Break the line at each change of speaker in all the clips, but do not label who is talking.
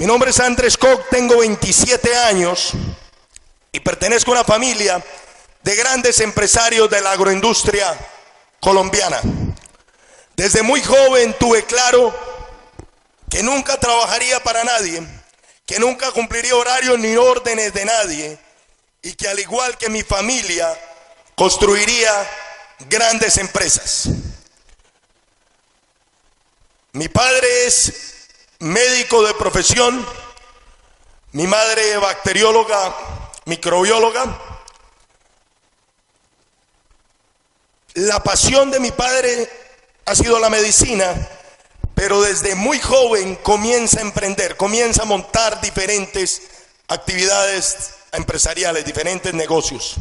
Mi nombre es Andrés Koch, tengo 27 años y pertenezco a una familia de grandes empresarios de la agroindustria colombiana. Desde muy joven tuve claro que nunca trabajaría para nadie, que nunca cumpliría horarios ni órdenes de nadie y que al igual que mi familia construiría grandes empresas. Mi padre es médico de profesión, mi madre bacterióloga, microbióloga. La pasión de mi padre ha sido la medicina, pero desde muy joven comienza a emprender, comienza a montar diferentes actividades empresariales, diferentes negocios.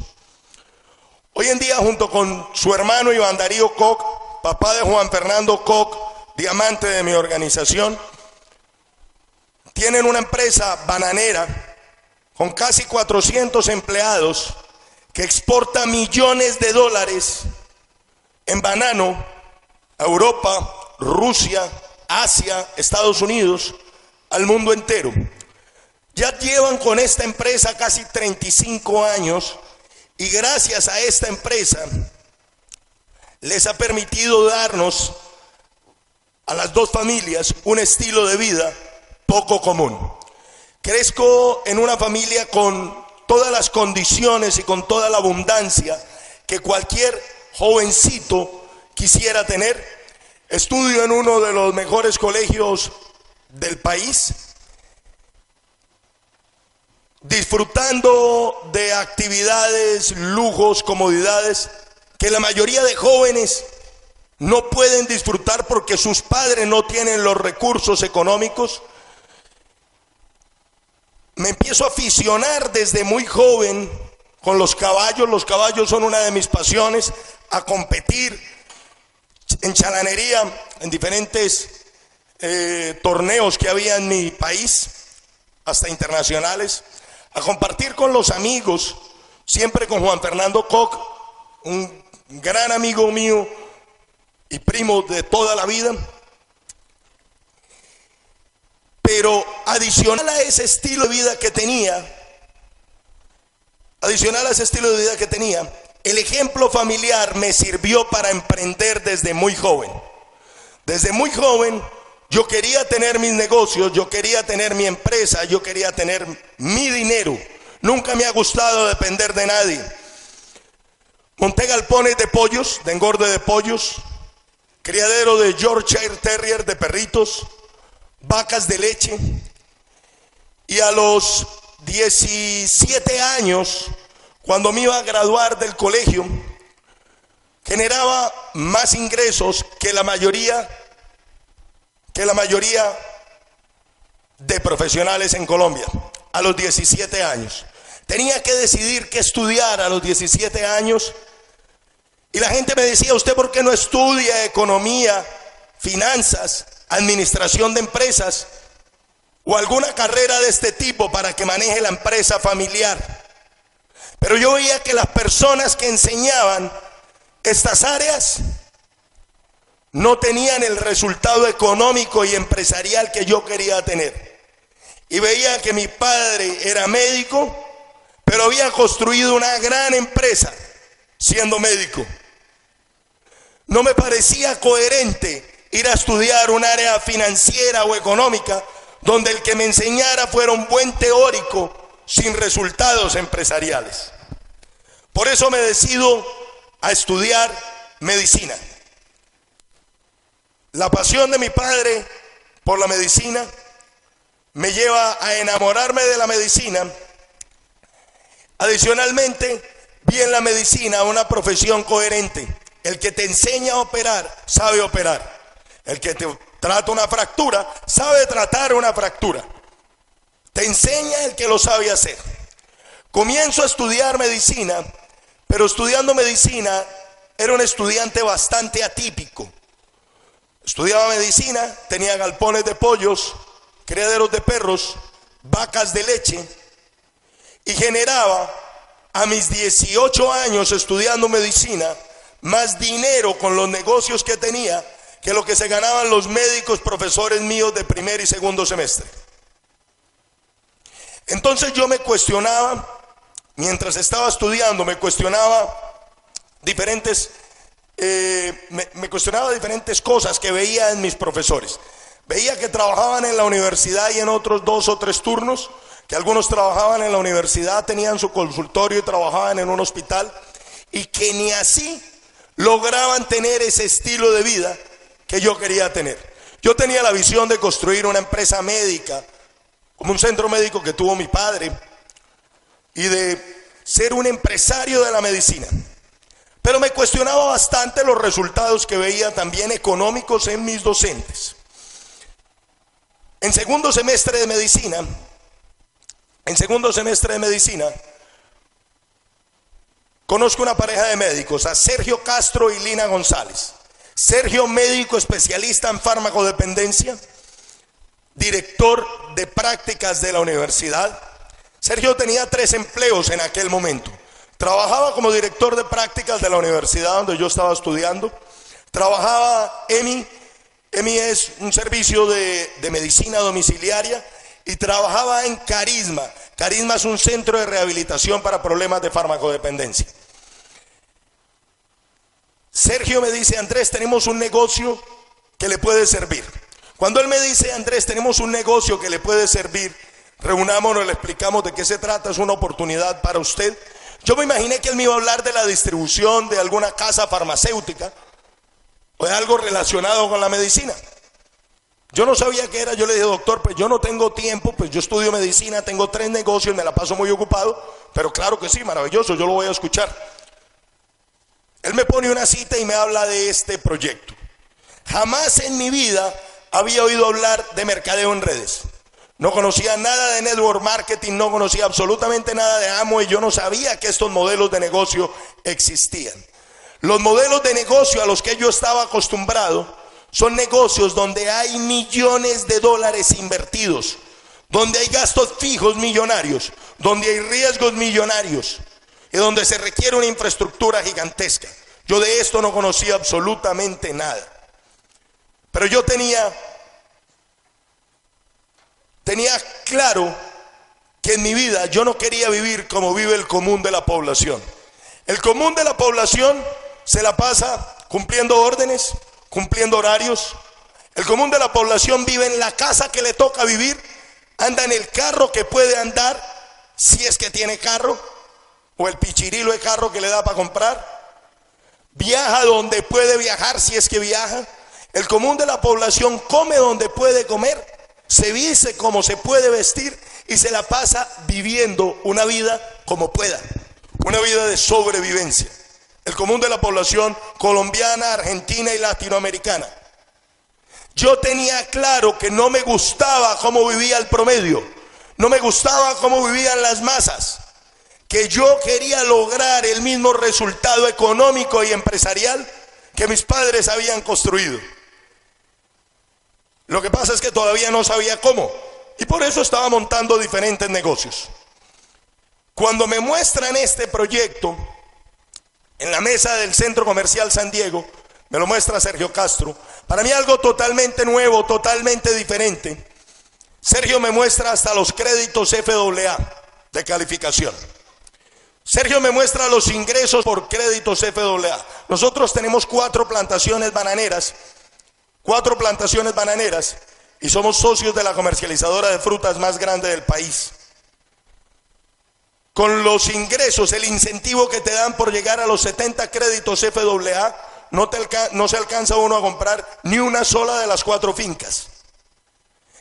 Hoy en día, junto con su hermano Iván Darío Koch, papá de Juan Fernando Koch, diamante de mi organización, tienen una empresa bananera con casi 400 empleados que exporta millones de dólares en banano a Europa, Rusia, Asia, Estados Unidos, al mundo entero. Ya llevan con esta empresa casi 35 años y gracias a esta empresa les ha permitido darnos a las dos familias un estilo de vida poco común. Crezco en una familia con todas las condiciones y con toda la abundancia que cualquier jovencito quisiera tener. Estudio en uno de los mejores colegios del país, disfrutando de actividades, lujos, comodidades que la mayoría de jóvenes no pueden disfrutar porque sus padres no tienen los recursos económicos me empiezo a aficionar desde muy joven con los caballos. Los caballos son una de mis pasiones, a competir en chalanería, en diferentes eh, torneos que había en mi país, hasta internacionales, a compartir con los amigos, siempre con Juan Fernando Koch, un gran amigo mío y primo de toda la vida. Pero adicional a ese estilo de vida que tenía, adicional a ese estilo de vida que tenía, el ejemplo familiar me sirvió para emprender desde muy joven. Desde muy joven yo quería tener mis negocios, yo quería tener mi empresa, yo quería tener mi dinero. Nunca me ha gustado depender de nadie. Monté galpones de pollos, de engorde de pollos, criadero de Yorkshire Terrier de perritos, vacas de leche. Y a los 17 años, cuando me iba a graduar del colegio, generaba más ingresos que la mayoría que la mayoría de profesionales en Colombia a los 17 años. Tenía que decidir qué estudiar a los 17 años y la gente me decía, "¿Usted por qué no estudia economía, finanzas?" Administración de empresas o alguna carrera de este tipo para que maneje la empresa familiar. Pero yo veía que las personas que enseñaban estas áreas no tenían el resultado económico y empresarial que yo quería tener. Y veía que mi padre era médico, pero había construido una gran empresa siendo médico. No me parecía coherente ir a estudiar un área financiera o económica donde el que me enseñara fuera un buen teórico sin resultados empresariales. Por eso me decido a estudiar medicina. La pasión de mi padre por la medicina me lleva a enamorarme de la medicina. Adicionalmente, vi en la medicina una profesión coherente. El que te enseña a operar sabe operar. El que te trata una fractura sabe tratar una fractura. Te enseña el que lo sabe hacer. Comienzo a estudiar medicina, pero estudiando medicina era un estudiante bastante atípico. Estudiaba medicina, tenía galpones de pollos, criaderos de perros, vacas de leche y generaba a mis 18 años estudiando medicina más dinero con los negocios que tenía que lo que se ganaban los médicos profesores míos de primer y segundo semestre. Entonces yo me cuestionaba, mientras estaba estudiando, me cuestionaba diferentes, eh, me cuestionaba diferentes cosas que veía en mis profesores. Veía que trabajaban en la universidad y en otros dos o tres turnos, que algunos trabajaban en la universidad, tenían su consultorio y trabajaban en un hospital, y que ni así lograban tener ese estilo de vida que yo quería tener. Yo tenía la visión de construir una empresa médica, como un centro médico que tuvo mi padre, y de ser un empresario de la medicina. Pero me cuestionaba bastante los resultados que veía también económicos en mis docentes. En segundo semestre de medicina, en segundo semestre de medicina, conozco una pareja de médicos, a Sergio Castro y Lina González. Sergio, médico especialista en farmacodependencia, director de prácticas de la universidad. Sergio tenía tres empleos en aquel momento. Trabajaba como director de prácticas de la universidad donde yo estaba estudiando. Trabajaba EMI EMI es un servicio de, medicina domiciliaria y trabajaba en Carisma. Carisma es un centro de rehabilitación para problemas de farmacodependencia. Sergio me dice, Andrés, tenemos un negocio que le puede servir. Cuando él me dice, Andrés, tenemos un negocio que le puede servir, reunámonos, le explicamos de qué se trata, es una oportunidad para usted. Yo me imaginé que él me iba a hablar de la distribución de alguna casa farmacéutica o es algo relacionado con la medicina. Yo no sabía qué era, yo le dije, doctor, pues yo no tengo tiempo, pues yo estudio medicina, tengo tres negocios, me la paso muy ocupado, pero claro que sí, maravilloso, yo lo voy a escuchar. Él me pone una cita y me habla de este proyecto. Jamás en mi vida había oído hablar de mercadeo en redes. No conocía nada de network marketing, no conocía absolutamente nada de amo y yo no sabía que estos modelos de negocio existían. Los modelos de negocio a los que yo estaba acostumbrado son negocios donde hay millones de dólares invertidos, donde hay gastos fijos millonarios, donde hay riesgos millonarios y donde se requiere una infraestructura gigantesca. Yo de esto no conocía absolutamente nada. Pero yo tenía tenía claro que en mi vida yo no quería vivir como vive el común de la población. El común de la población se la pasa cumpliendo órdenes, cumpliendo horarios. El común de la población vive en la casa que le toca vivir, anda en el carro que puede andar, si es que tiene carro, o el pichirilo de carro que le da para comprar. Viaja donde puede viajar, si es que viaja. El común de la población come donde puede comer, se viste como se puede vestir y se la pasa viviendo una vida como pueda, una vida de sobrevivencia el común de la población colombiana, argentina y latinoamericana. Yo tenía claro que no me gustaba cómo vivía el promedio, no me gustaba cómo vivían las masas, que yo quería lograr el mismo resultado económico y empresarial que mis padres habían construido. Lo que pasa es que todavía no sabía cómo y por eso estaba montando diferentes negocios. Cuando me muestran este proyecto, en la mesa del Centro Comercial San Diego, me lo muestra Sergio Castro, para mí algo totalmente nuevo, totalmente diferente. Sergio me muestra hasta los créditos FAA de calificación. Sergio me muestra los ingresos por créditos FAA. Nosotros tenemos cuatro plantaciones bananeras, cuatro plantaciones bananeras, y somos socios de la comercializadora de frutas más grande del país con los ingresos, el incentivo que te dan por llegar a los 70 créditos FAA, no, te no se alcanza uno a comprar ni una sola de las cuatro fincas.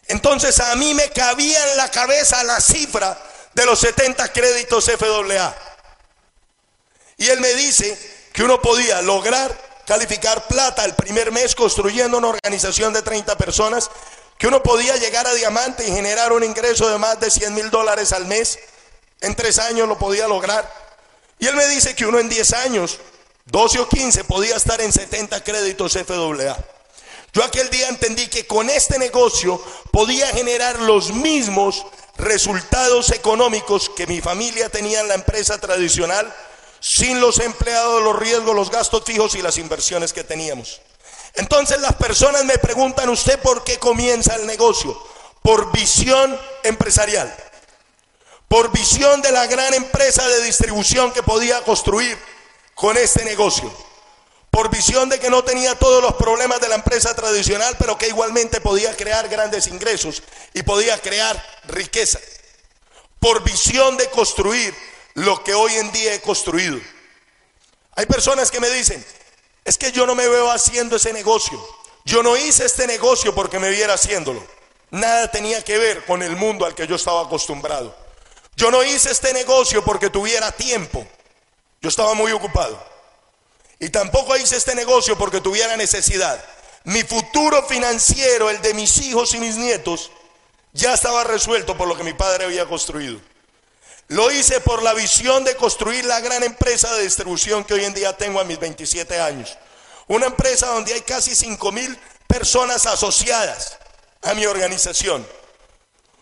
Entonces a mí me cabía en la cabeza la cifra de los 70 créditos FAA. Y él me dice que uno podía lograr calificar plata el primer mes construyendo una organización de 30 personas, que uno podía llegar a diamante y generar un ingreso de más de 100 mil dólares al mes en tres años lo podía lograr. Y él me dice que uno en 10 años, 12 o 15, podía estar en 70 créditos FAA. Yo aquel día entendí que con este negocio podía generar los mismos resultados económicos que mi familia tenía en la empresa tradicional, sin los empleados, los riesgos, los gastos fijos y las inversiones que teníamos. Entonces las personas me preguntan, ¿usted por qué comienza el negocio? Por visión empresarial. por visión de la gran empresa de distribución que podía construir con este negocio, por visión de que no tenía todos los problemas de la empresa tradicional, pero que igualmente podía crear grandes ingresos y podía crear riqueza, por visión de construir lo que hoy en día he construido. Hay personas que me dicen, es que yo no me veo haciendo ese negocio. Yo no hice este negocio porque me viera haciéndolo. Nada tenía que ver con el mundo al que yo estaba acostumbrado. Yo no hice este negocio porque tuviera tiempo. Yo estaba muy ocupado. Y tampoco hice este negocio porque tuviera necesidad. Mi futuro financiero, el de mis hijos y mis nietos, ya estaba resuelto por lo que mi padre había construido. Lo hice por la visión de construir la gran empresa de distribución que hoy en día tengo a mis 27 años. Una empresa donde hay casi 5 mil personas asociadas a mi organización.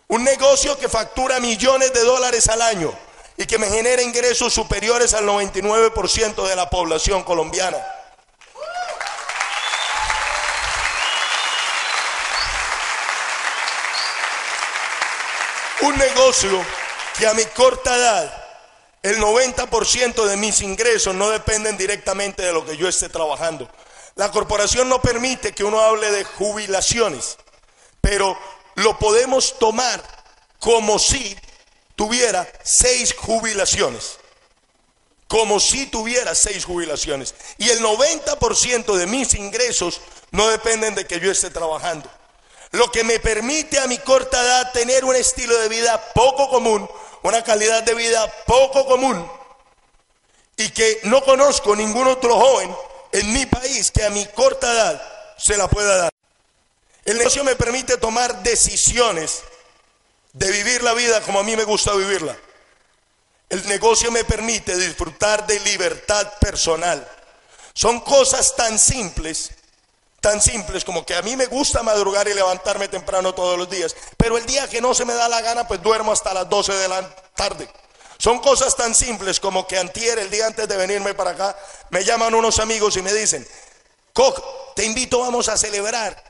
Un negocio que factura millones de dólares al año y que me genera ingresos superiores al 99% de la población colombiana. Un negocio que a mi corta edad el 90% de mis ingresos no dependen directamente de lo que yo esté trabajando. La corporación no permite que uno hable de jubilaciones, pero lo podemos tomar como si tuviera seis jubilaciones. Como si tuviera seis jubilaciones. Y el 90% de mis ingresos no dependen de que yo esté trabajando. Lo que me permite a mi corta edad tener un estilo de vida poco común, una calidad de vida poco común y que no conozco ningún otro joven en mi país que a mi corta edad se la pueda dar. El negocio me permite tomar decisiones de vivir la vida como a mí me gusta vivirla. El negocio me permite disfrutar de libertad personal. Son cosas tan simples tan simples como que a mí me gusta madrugar y levantarme temprano todos los días, pero el día que no se me da la gana, pues duermo hasta las 12 de la tarde. Son cosas tan simples como que antier, el día antes de venirme para acá, me llaman unos amigos y me dicen, Coc, te invito, vamos a celebrar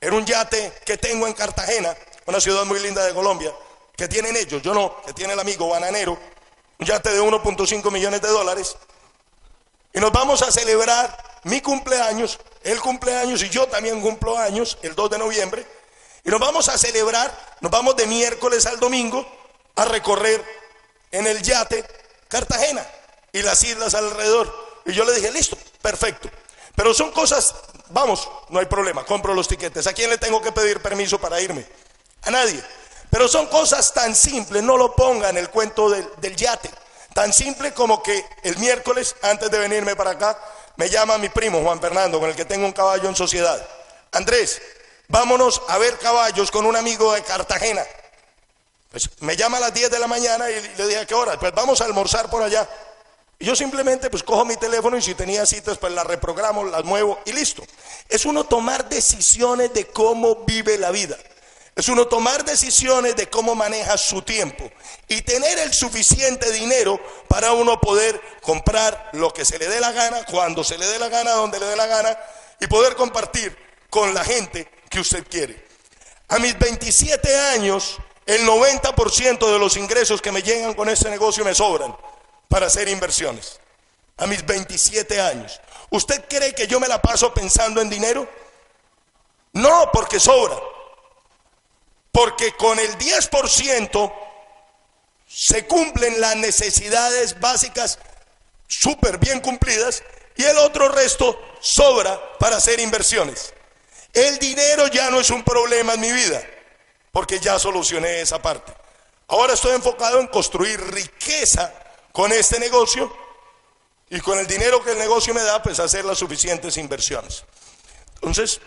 en un yate que tengo en Cartagena, una ciudad muy linda de Colombia, que tienen ellos, yo no, que tiene el amigo bananero, un yate de 1.5 millones de dólares, y nos vamos a celebrar mi cumpleaños él cumple años y yo también cumplo años el 2 de noviembre. Y nos vamos a celebrar, nos vamos de miércoles al domingo a recorrer en el yate Cartagena y las islas alrededor. Y yo le dije, listo, perfecto. Pero son cosas, vamos, no hay problema, compro los tiquetes. ¿A quién le tengo que pedir permiso para irme? A nadie. Pero son cosas tan simples, no lo ponga en el cuento del, del yate. Tan simple como que el miércoles, antes de venirme para acá, me llama mi primo Juan Fernando, con el que tengo un caballo en sociedad. Andrés, vámonos a ver caballos con un amigo de Cartagena. Pues me llama a las 10 de la mañana y le dije, ¿a qué hora? Pues vamos a almorzar por allá. Y yo simplemente pues cojo mi teléfono y si tenía citas pues las reprogramo, las muevo y listo. Es uno tomar decisiones de cómo vive la vida. Es uno tomar decisiones de cómo maneja su tiempo y tener el suficiente dinero para uno poder comprar lo que se le dé la gana, cuando se le dé la gana, donde le dé la gana y poder compartir con la gente que usted quiere. A mis 27 años, el 90% de los ingresos que me llegan con este negocio me sobran para hacer inversiones. A mis 27 años. ¿Usted cree que yo me la paso pensando en dinero? No, porque sobra. Porque con el 10% se cumplen las necesidades básicas súper bien cumplidas y el otro resto sobra para hacer inversiones. El dinero ya no es un problema en mi vida, porque ya solucioné esa parte. Ahora estoy enfocado en construir riqueza con este negocio y con el dinero que el negocio me da, pues hacer las suficientes inversiones. Entonces,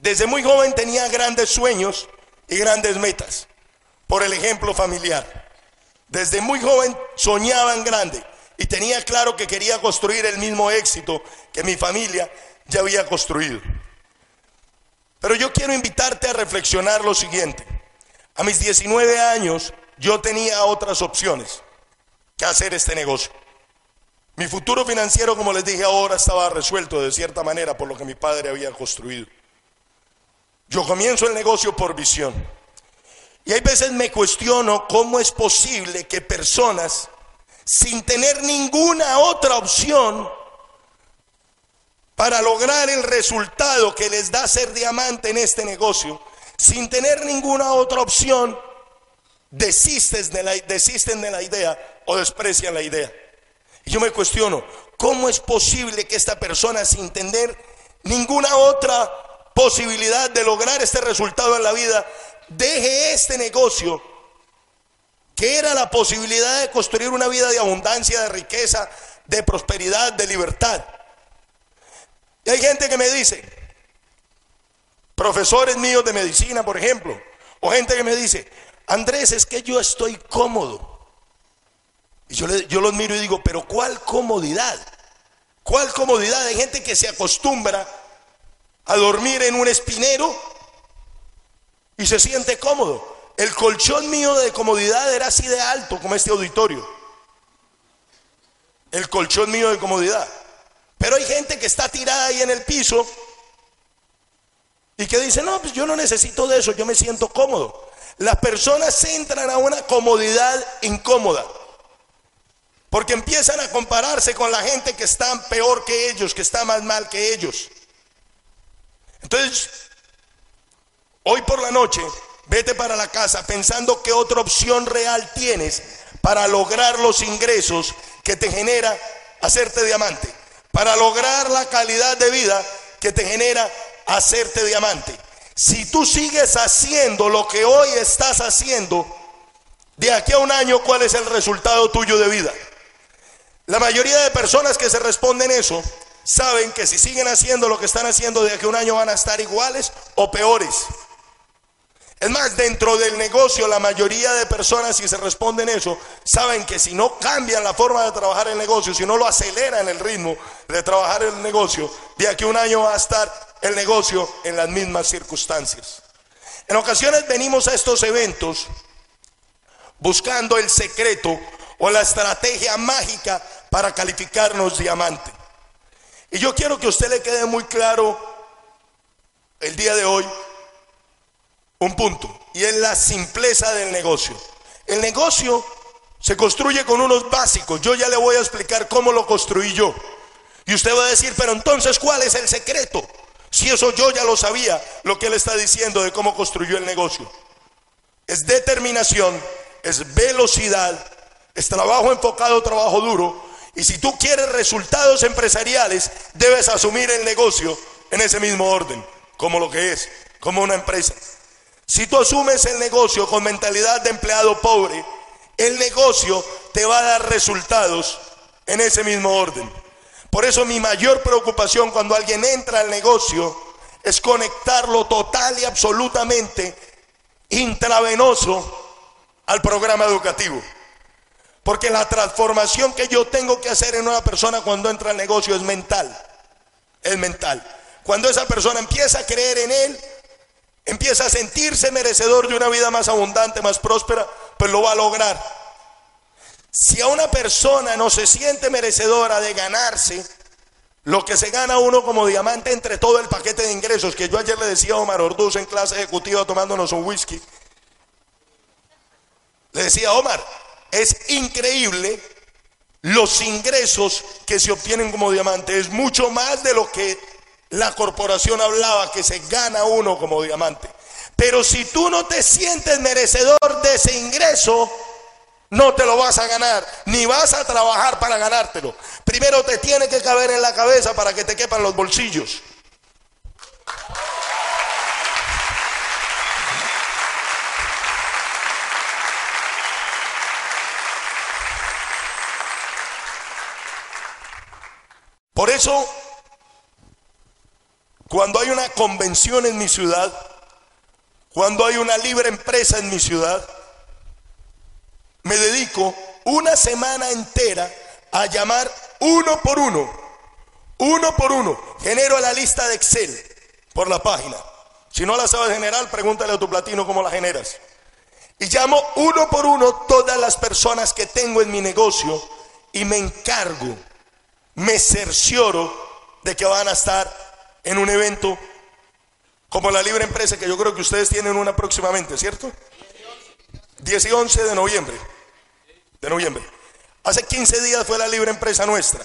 desde muy joven tenía grandes sueños y grandes metas, por el ejemplo familiar. Desde muy joven soñaba en grande y tenía claro que quería construir el mismo éxito que mi familia ya había construido. Pero yo quiero invitarte a reflexionar lo siguiente. A mis 19 años yo tenía otras opciones que hacer este negocio. Mi futuro financiero, como les dije ahora, estaba resuelto de cierta manera por lo que mi padre había construido. Yo comienzo el negocio por visión. Y hay veces me cuestiono cómo es posible que personas sin tener ninguna otra opción para lograr el resultado que les da ser diamante en este negocio, sin tener ninguna otra opción, desisten de la, desisten de la idea o desprecian la idea. Y yo me cuestiono, ¿cómo es posible que esta persona sin tener ninguna otra posibilidad de lograr este resultado en la vida, deje este negocio, que era la posibilidad de construir una vida de abundancia, de riqueza, de prosperidad, de libertad? Y hay gente que me dice, profesores míos de medicina, por ejemplo, o gente que me dice, Andrés, es que yo estoy cómodo. Y yo, le, yo miro y digo, pero ¿cuál comodidad? ¿Cuál comodidad? Hay gente que se acostumbra a dormir en un espinero y se siente cómodo. El colchón mío de comodidad era así de alto como este auditorio. El colchón mío de comodidad. Pero hay gente que está tirada ahí en el piso y que dice, no, pues yo no necesito de eso, yo me siento cómodo. Las personas entran a una comodidad incómoda. Porque empiezan a compararse con la gente que está peor que ellos, que está más mal que ellos. Entonces, hoy por la noche, vete para la casa pensando qué otra opción real tienes para lograr los ingresos que te genera hacerte diamante, para lograr la calidad de vida que te genera hacerte diamante. Si tú sigues haciendo lo que hoy estás haciendo, de aquí a un año, ¿cuál es el resultado tuyo de vida? La mayoría de personas que se responden eso saben que si siguen haciendo lo que están haciendo de aquí a un año van a estar iguales o peores. Es más, dentro del negocio la mayoría de personas si se responden eso saben que si no cambian la forma de trabajar el negocio, si no lo aceleran el ritmo de trabajar el negocio, de aquí a un año va a estar el negocio en las mismas circunstancias. En ocasiones venimos a estos eventos buscando el secreto o la estrategia mágica para calificarnos diamante. Y yo quiero que usted le quede muy claro el día de hoy un punto, y es la simpleza del negocio. El negocio se construye con unos básicos. Yo ya le voy a explicar cómo lo construí yo. Y usted va a decir, pero entonces, ¿cuál es el secreto? Si eso yo ya lo sabía, lo que él está diciendo de cómo construyó el negocio. Es determinación, es velocidad, es trabajo enfocado, trabajo duro. Y si tú quieres resultados empresariales, debes asumir el negocio en ese mismo orden, como lo que es, como una empresa. Si tú asumes el negocio con mentalidad de empleado pobre, el negocio te va a dar resultados en ese mismo orden. Por eso mi mayor preocupación cuando alguien entra al negocio es conectarlo total y absolutamente intravenoso al programa educativo. Porque la transformación que yo tengo que hacer en una persona cuando entra al negocio es mental. Es mental. Cuando esa persona empieza a creer en él, empieza a sentirse merecedor de una vida más abundante, más próspera, pues lo va a lograr. Si a una persona no se siente merecedora de ganarse lo que se gana uno como diamante entre todo el paquete de ingresos, que yo ayer le decía a Omar Orduz en clase ejecutiva tomándonos un whisky, le decía, Omar, es increíble los ingresos que se obtienen como diamante. Es mucho más de lo que la corporación hablaba que se gana uno como diamante. Pero si tú no te sientes merecedor de ese ingreso, no te lo vas a ganar, ni vas a trabajar para ganártelo. Primero te tiene que caber en la cabeza para que te quepan los bolsillos. Por eso, cuando hay una convención en mi ciudad, cuando hay una libre empresa en mi ciudad, me dedico una semana entera a llamar uno por uno, uno por uno. Genero la lista de Excel por la página. Si no la sabes generar, pregúntale a tu platino cómo la generas. Y llamo uno por uno todas las personas que tengo en mi negocio y me encargo me cercioro de que van a estar en un evento como la libre empresa que yo creo que ustedes tienen una próximamente, ¿cierto? 10 y 11 de noviembre. De noviembre. Hace 15 días fue la libre empresa nuestra.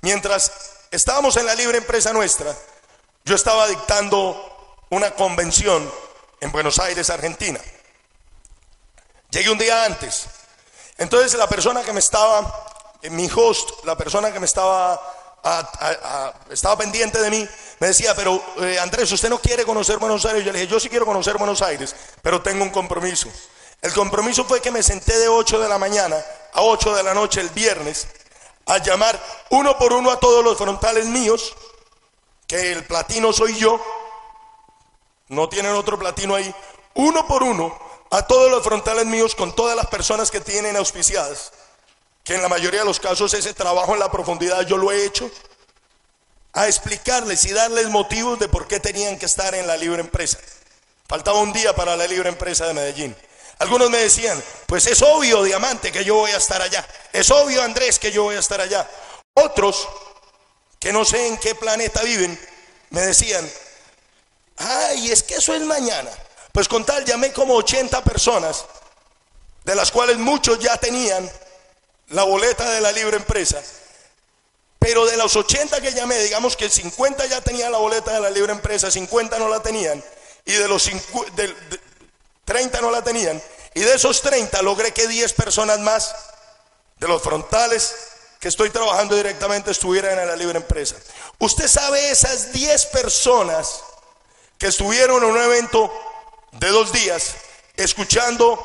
Mientras estábamos en la libre empresa nuestra, yo estaba dictando una convención en Buenos Aires, Argentina. Llegué un día antes. Entonces la persona que me estaba, mi host, la persona que me estaba, estaba pendiente de mí, me decía, pero eh, Andrés, ¿usted no quiere conocer Buenos Aires? Yo le dije, yo sí quiero conocer Buenos Aires, pero tengo un compromiso. El compromiso fue que me senté de 8 de la mañana a 8 de la noche el viernes a llamar uno por uno a todos los frontales míos, que el platino soy yo, no tienen otro platino ahí, uno por uno a todos los frontales míos con todas las personas que tienen auspiciadas, que en la mayoría de los casos ese trabajo en la profundidad yo lo he hecho, a explicarles y darles motivos de por qué tenían que estar en la libre empresa. Faltaba un día para la libre empresa de Medellín. Algunos me decían, pues es obvio, Diamante, que yo voy a estar allá. Es obvio, Andrés, que yo voy a estar allá. Otros, que no sé en qué planeta viven, me decían, ay, es que eso es mañana. Pues con tal llamé como 80 personas, de las cuales muchos ya tenían la boleta de la libre empresa. Pero de los 80 que llamé, digamos que 50 ya tenían la boleta de la libre empresa, 50 no la tenían. Y de los 50, 30 no la tenían. Y de esos 30 logré que 10 personas más de los frontales que estoy trabajando directamente estuvieran en la libre empresa. Usted sabe esas 10 personas que estuvieron en un evento de dos días escuchando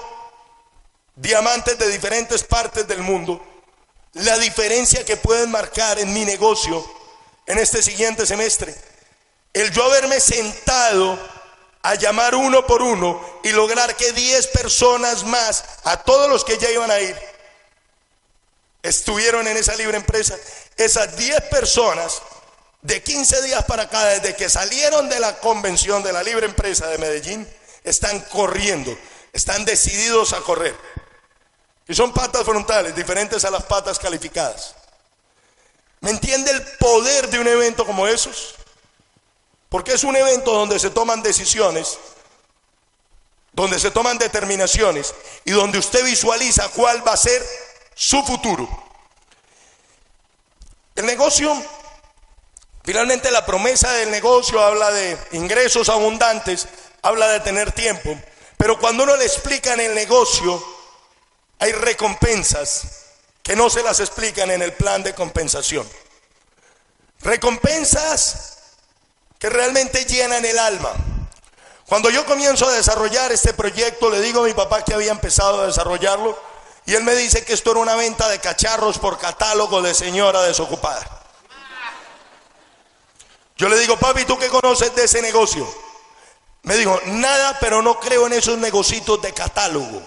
diamantes de diferentes partes del mundo, la diferencia que pueden marcar en mi negocio en este siguiente semestre. El yo haberme sentado a llamar uno por uno y lograr que 10 personas más, a todos los que ya iban a ir, estuvieron en esa libre empresa. Esas 10 personas, de 15 días para acá, desde que salieron de la convención de la libre empresa de Medellín, están corriendo, están decididos a correr. Y son patas frontales, diferentes a las patas calificadas. ¿Me entiende el poder de un evento como esos? Porque es un evento donde se toman decisiones, donde se toman determinaciones y donde usted visualiza cuál va a ser su futuro. El negocio, finalmente la promesa del negocio habla de ingresos abundantes, habla de tener tiempo, pero cuando uno le explica en el negocio, hay recompensas que no se las explican en el plan de compensación. Recompensas que realmente llenan el alma. Cuando yo comienzo a desarrollar este proyecto, le digo a mi papá que había empezado a desarrollarlo y él me dice que esto era una venta de cacharros por catálogo de señora desocupada. Yo le digo, papi, ¿tú qué conoces de ese negocio? Me dijo, nada, pero no creo en esos negocios de catálogo.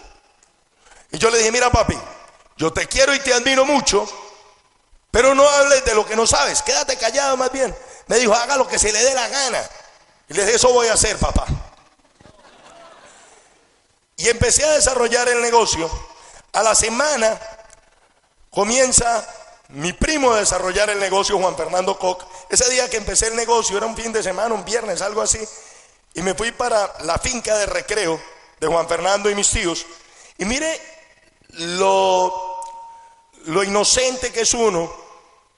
Y yo le dije, mira papi, yo te quiero y te admiro mucho, pero no hables de lo que no sabes, quédate callado más bien. Me dijo, haga lo que se le dé la gana. Y le dije, eso voy a hacer, papá. Y empecé a desarrollar el negocio. A la semana comienza mi primo a desarrollar el negocio, Juan Fernando Koch. Ese día que empecé el negocio, era un fin de semana, un viernes, algo así. Y me fui para la finca de recreo de Juan Fernando y mis tíos. Y mire lo, lo inocente que es uno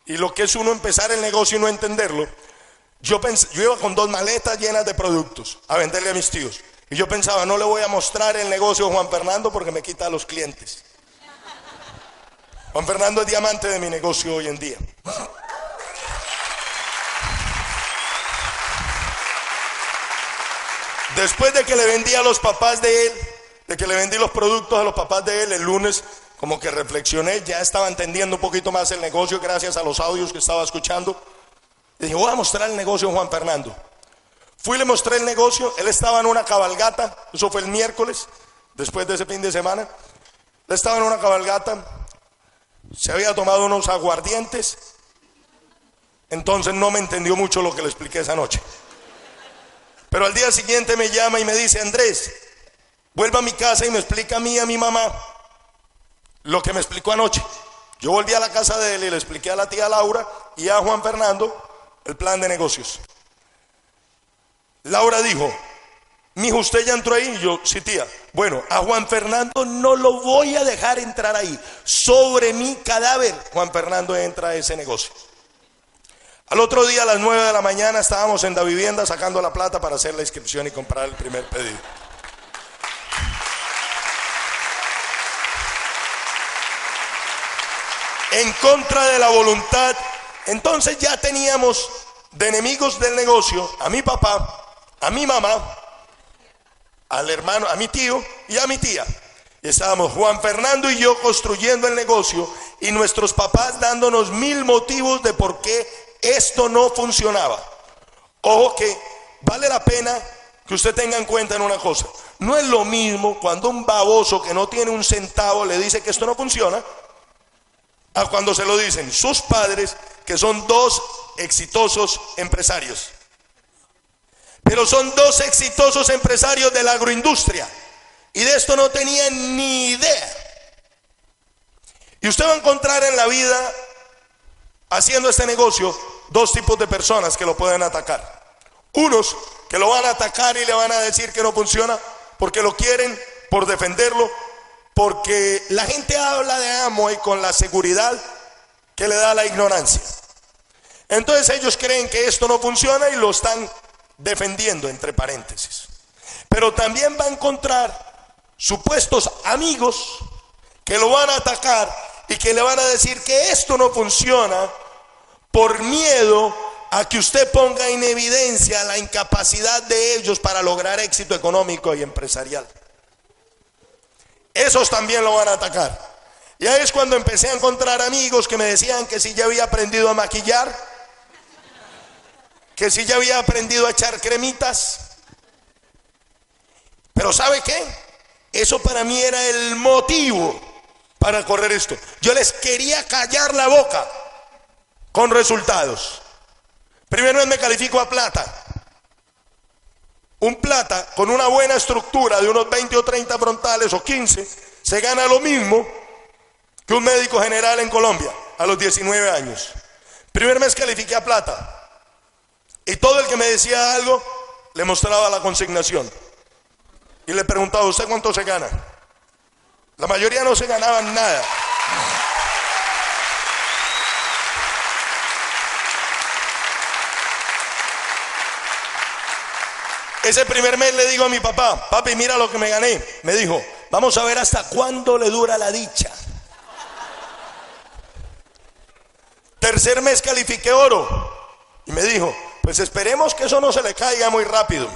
y lo que es uno empezar el negocio y no entenderlo, yo, yo iba con dos maletas llenas de productos a venderle a mis tíos. Y yo pensaba, no le voy a mostrar el negocio a Juan Fernando porque me quita a los clientes. Juan Fernando es diamante de mi negocio hoy en día. Después de que le vendí a los papás de él, de que le vendí los productos a los papás de él, el lunes como que reflexioné, ya estaba entendiendo un poquito más el negocio gracias a los audios que estaba escuchando. Y dije, voy a mostrar el negocio a Juan Fernando. Fui y le mostré el negocio, él estaba en una cabalgata, eso fue el miércoles, después de ese fin de semana. Él estaba en una cabalgata, se había tomado unos aguardientes, entonces no me entendió mucho lo que le expliqué esa noche. Pero al día siguiente me llama y me dice, Andrés, vuelva a mi casa y me explica a mí y a mi mamá lo que me explicó anoche. Yo volví a la casa de él y le expliqué a la tía Laura y a Juan Fernando el plan de negocios. Laura dijo, Mijo, usted ya entró ahí. Y yo, sí, tía. Bueno, a Juan Fernando no lo voy a dejar entrar ahí. Sobre mi cadáver, Juan Fernando entra a ese negocio. Al otro día, a las 9 de la mañana, estábamos en la vivienda sacando la plata para hacer la inscripción y comprar el primer pedido. En contra de la voluntad. Entonces ya teníamos de enemigos del negocio a mi papá, a mi mamá, al hermano, a mi tío y a mi tía. estábamos Juan Fernando y yo construyendo el negocio y nuestros papás dándonos mil motivos de por qué esto no funcionaba. Ojo que vale la pena que usted tenga en cuenta en una cosa. No es lo mismo cuando un baboso que no tiene un centavo le dice que esto no funciona, a cuando se lo dicen sus padres, que son dos exitosos empresarios. Pero son dos exitosos empresarios de la agroindustria. Y de esto no tenían ni idea. Y usted va a encontrar en la vida, haciendo este negocio, dos tipos de personas que lo pueden atacar. Unos que lo van a atacar y le van a decir que no funciona porque lo quieren, por defenderlo, porque la gente habla de Amway con la seguridad que le da la ignorancia. Entonces ellos creen que esto no funciona y lo están defendiendo, entre paréntesis. Pero también va a encontrar supuestos amigos que lo van a atacar y que le van a decir que esto no funciona por miedo a que usted ponga en evidencia la incapacidad de ellos para lograr éxito económico y empresarial. Esos también lo van a atacar. Y ahí es cuando empecé a encontrar amigos que me decían que si ya había aprendido a maquillar, que si ya había aprendido a echar cremitas. Pero ¿sabe qué? Eso para mí era el motivo para correr esto. Yo les quería callar la boca con resultados. Primero me califico a plata. Un plata con una buena estructura de unos 20 o 30 frontales o 15 se gana lo mismo que un médico general en Colombia a los 19 años. Primer mes califiqué a plata. Y todo el que me decía algo, le mostraba la consignación. Y le preguntaba, ¿usted cuánto se gana? La mayoría no se ganaban nada. Ese primer mes le digo a mi papá, papi, mira lo que me gané. Me dijo, vamos a ver hasta cuándo le dura la dicha. Tercer mes califiqué oro. Y me dijo, pues esperemos que eso no se le caiga muy rápido.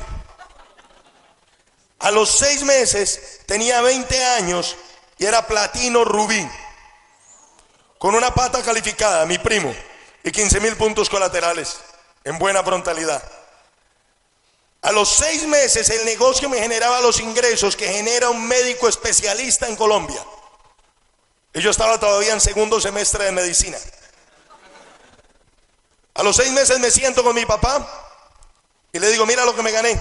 A los seis meses tenía 20 años y era platino rubí. Con una pata calificada, mi primo, y 15 mil puntos colaterales en buena frontalidad. A los seis meses el negocio me generaba los ingresos que genera un médico especialista en Colombia. Y yo estaba todavía en segundo semestre de medicina. A los seis meses me siento con mi papá y le digo, mira lo que me gané.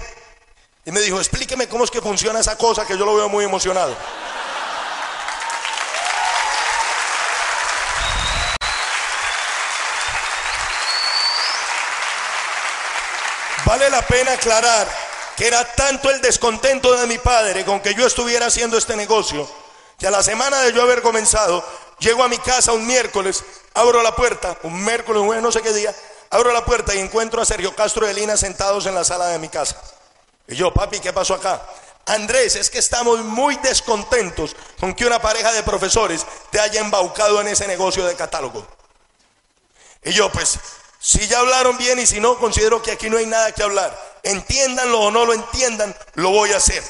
Y me dijo, explíqueme cómo es que funciona esa cosa que yo lo veo muy emocionado. Vale la pena aclarar que era tanto el descontento de mi padre con que yo estuviera haciendo este negocio, que a la semana de yo haber comenzado, llego a mi casa un miércoles, abro la puerta, un miércoles, bueno, no sé qué día, Abro la puerta y encuentro a Sergio Castro y Elina sentados en la sala de mi casa. Y yo, papi, ¿qué pasó acá? Andrés, es que estamos muy descontentos con que una pareja de profesores te haya embaucado en ese negocio de catálogo. Y yo, pues, si ya hablaron bien y si no, considero que aquí no hay nada que hablar. Entiéndanlo o no lo entiendan, lo voy a hacer.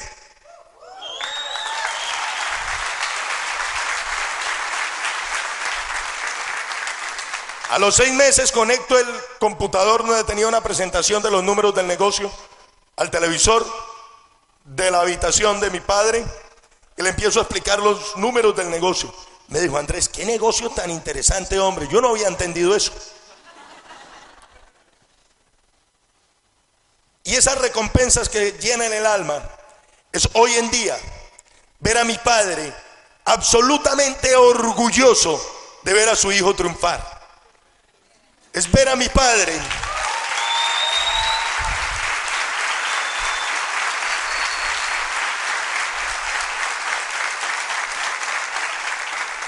A los seis meses conecto el computador donde tenía una presentación de los números del negocio al televisor de la habitación de mi padre y le empiezo a explicar los números del negocio. Me dijo, Andrés, qué negocio tan interesante, hombre. Yo no había entendido eso. Y esas recompensas que llenan el alma es hoy en día ver a mi padre absolutamente orgulloso de ver a su hijo triunfar. Es ver a mi padre.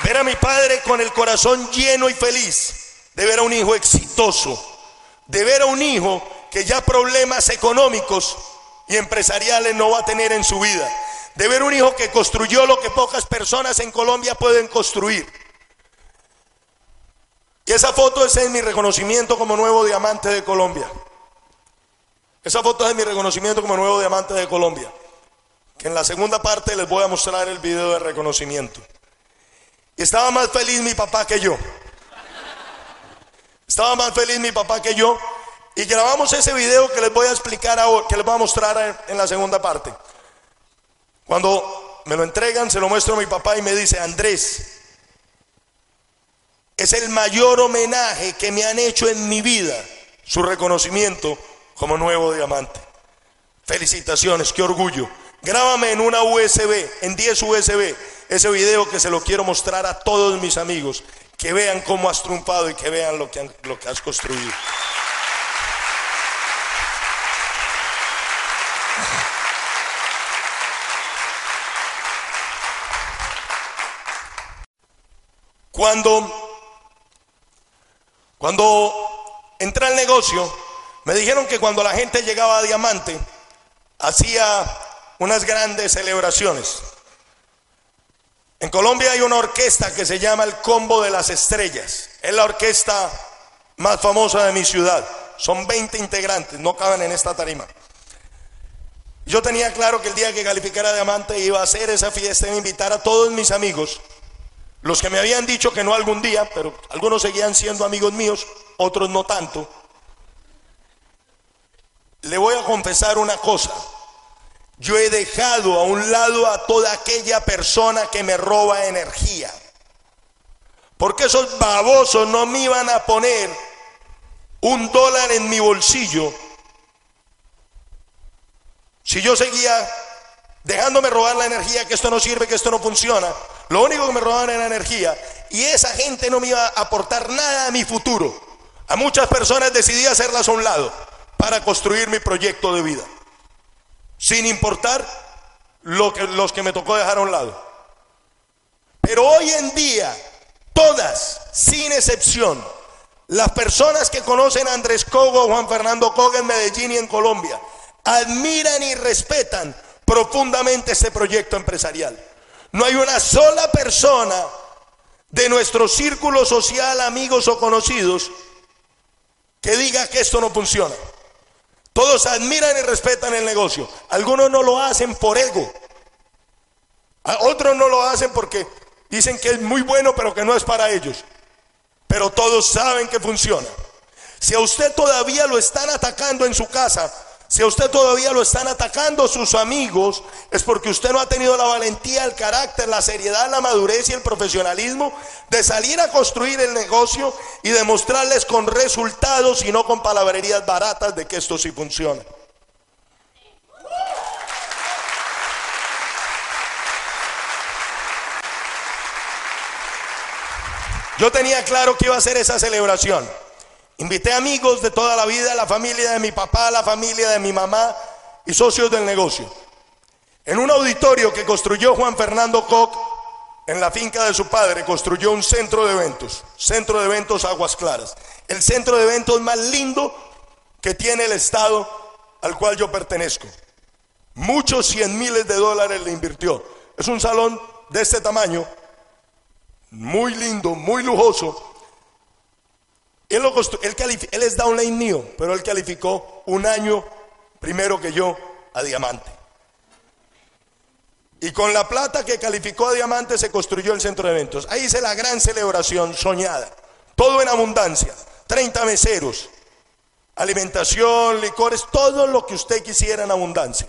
Ver a mi padre con el corazón lleno y feliz de ver a un hijo exitoso, de ver a un hijo que ya problemas económicos y empresariales no va a tener en su vida, de ver un hijo que construyó lo que pocas personas en Colombia pueden construir. Y esa foto es mi reconocimiento como nuevo diamante de Colombia. Esa foto es mi reconocimiento como nuevo diamante de Colombia. Que en la segunda parte les voy a mostrar el video de reconocimiento. Y estaba más feliz mi papá que yo. Estaba más feliz mi papá que yo. Y grabamos ese video que les voy a explicar ahora, que les voy a mostrar en la segunda parte. Cuando me lo entregan, se lo muestro a mi papá y me dice, Andrés, es el mayor homenaje que me han hecho en mi vida, su reconocimiento como nuevo diamante. Felicitaciones, qué orgullo. Grábame en una USB, en 10 USB, ese video que se lo quiero mostrar a todos mis amigos, que vean cómo has triunfado y que vean lo que, lo que has construido. Cuando, cuando entré al negocio, me dijeron que cuando la gente llegaba a Diamante, hacía unas grandes celebraciones. En Colombia hay una orquesta que se llama el Combo de las Estrellas. Es la orquesta más famosa de mi ciudad. Son 20 integrantes, no caben en esta tarima. Yo tenía claro que el día que calificara Diamante iba a hacer esa fiesta y invitar a todos mis amigos, los que me habían dicho que no algún día, pero algunos seguían siendo amigos míos, otros no tanto. Le voy a confesar una cosa. Yo he dejado a un lado a toda aquella persona que me roba energía. Porque esos babosos no me iban a poner un dólar en mi bolsillo si yo seguía dejándome robar la energía, que esto no sirve, que esto no funciona. Lo único que me robaban era energía. Y esa gente no me iba a aportar nada a mi futuro. A muchas personas decidí hacerlas a un lado para construir mi proyecto de vida sin importar lo que, los que me tocó dejar a un lado. Pero hoy en día, todas, sin excepción, las personas que conocen a Andrés Cogo, Juan Fernando Cogo en Medellín y en Colombia, admiran y respetan profundamente este proyecto empresarial. No hay una sola persona de nuestro círculo social, amigos o conocidos, que diga que esto no funciona. Todos admiran y respetan el negocio. Algunos no lo hacen por ego. Otros no lo hacen porque dicen que es muy bueno pero que no es para ellos. Pero todos saben que funciona. Si a usted todavía lo están atacando en su casa, si a usted todavía lo están atacando sus amigos, es porque usted no ha tenido la valentía, el carácter, la seriedad, la madurez y el profesionalismo de salir a construir el negocio y demostrarles con resultados y no con palabrerías baratas de que esto sí funciona. Yo tenía claro que iba a hacer esa celebración. Invité amigos de toda la vida, la familia de mi papá, la familia de mi mamá y socios del negocio. En un auditorio que construyó Juan Fernando Koch en la finca de su padre, construyó un centro de eventos, centro de eventos Aguas Claras, el centro de eventos más lindo que tiene el estado al cual yo pertenezco. Muchos cien miles de dólares le invirtió. Es un salón de este tamaño, muy lindo, muy lujoso, él, lo él, él es downline mío, pero él calificó un año primero que yo a diamante. Y con la plata que calificó a diamante se construyó el centro de eventos. Ahí hice la gran celebración soñada. Todo en abundancia. 30 meseros, alimentación, licores, todo lo que usted quisiera en abundancia.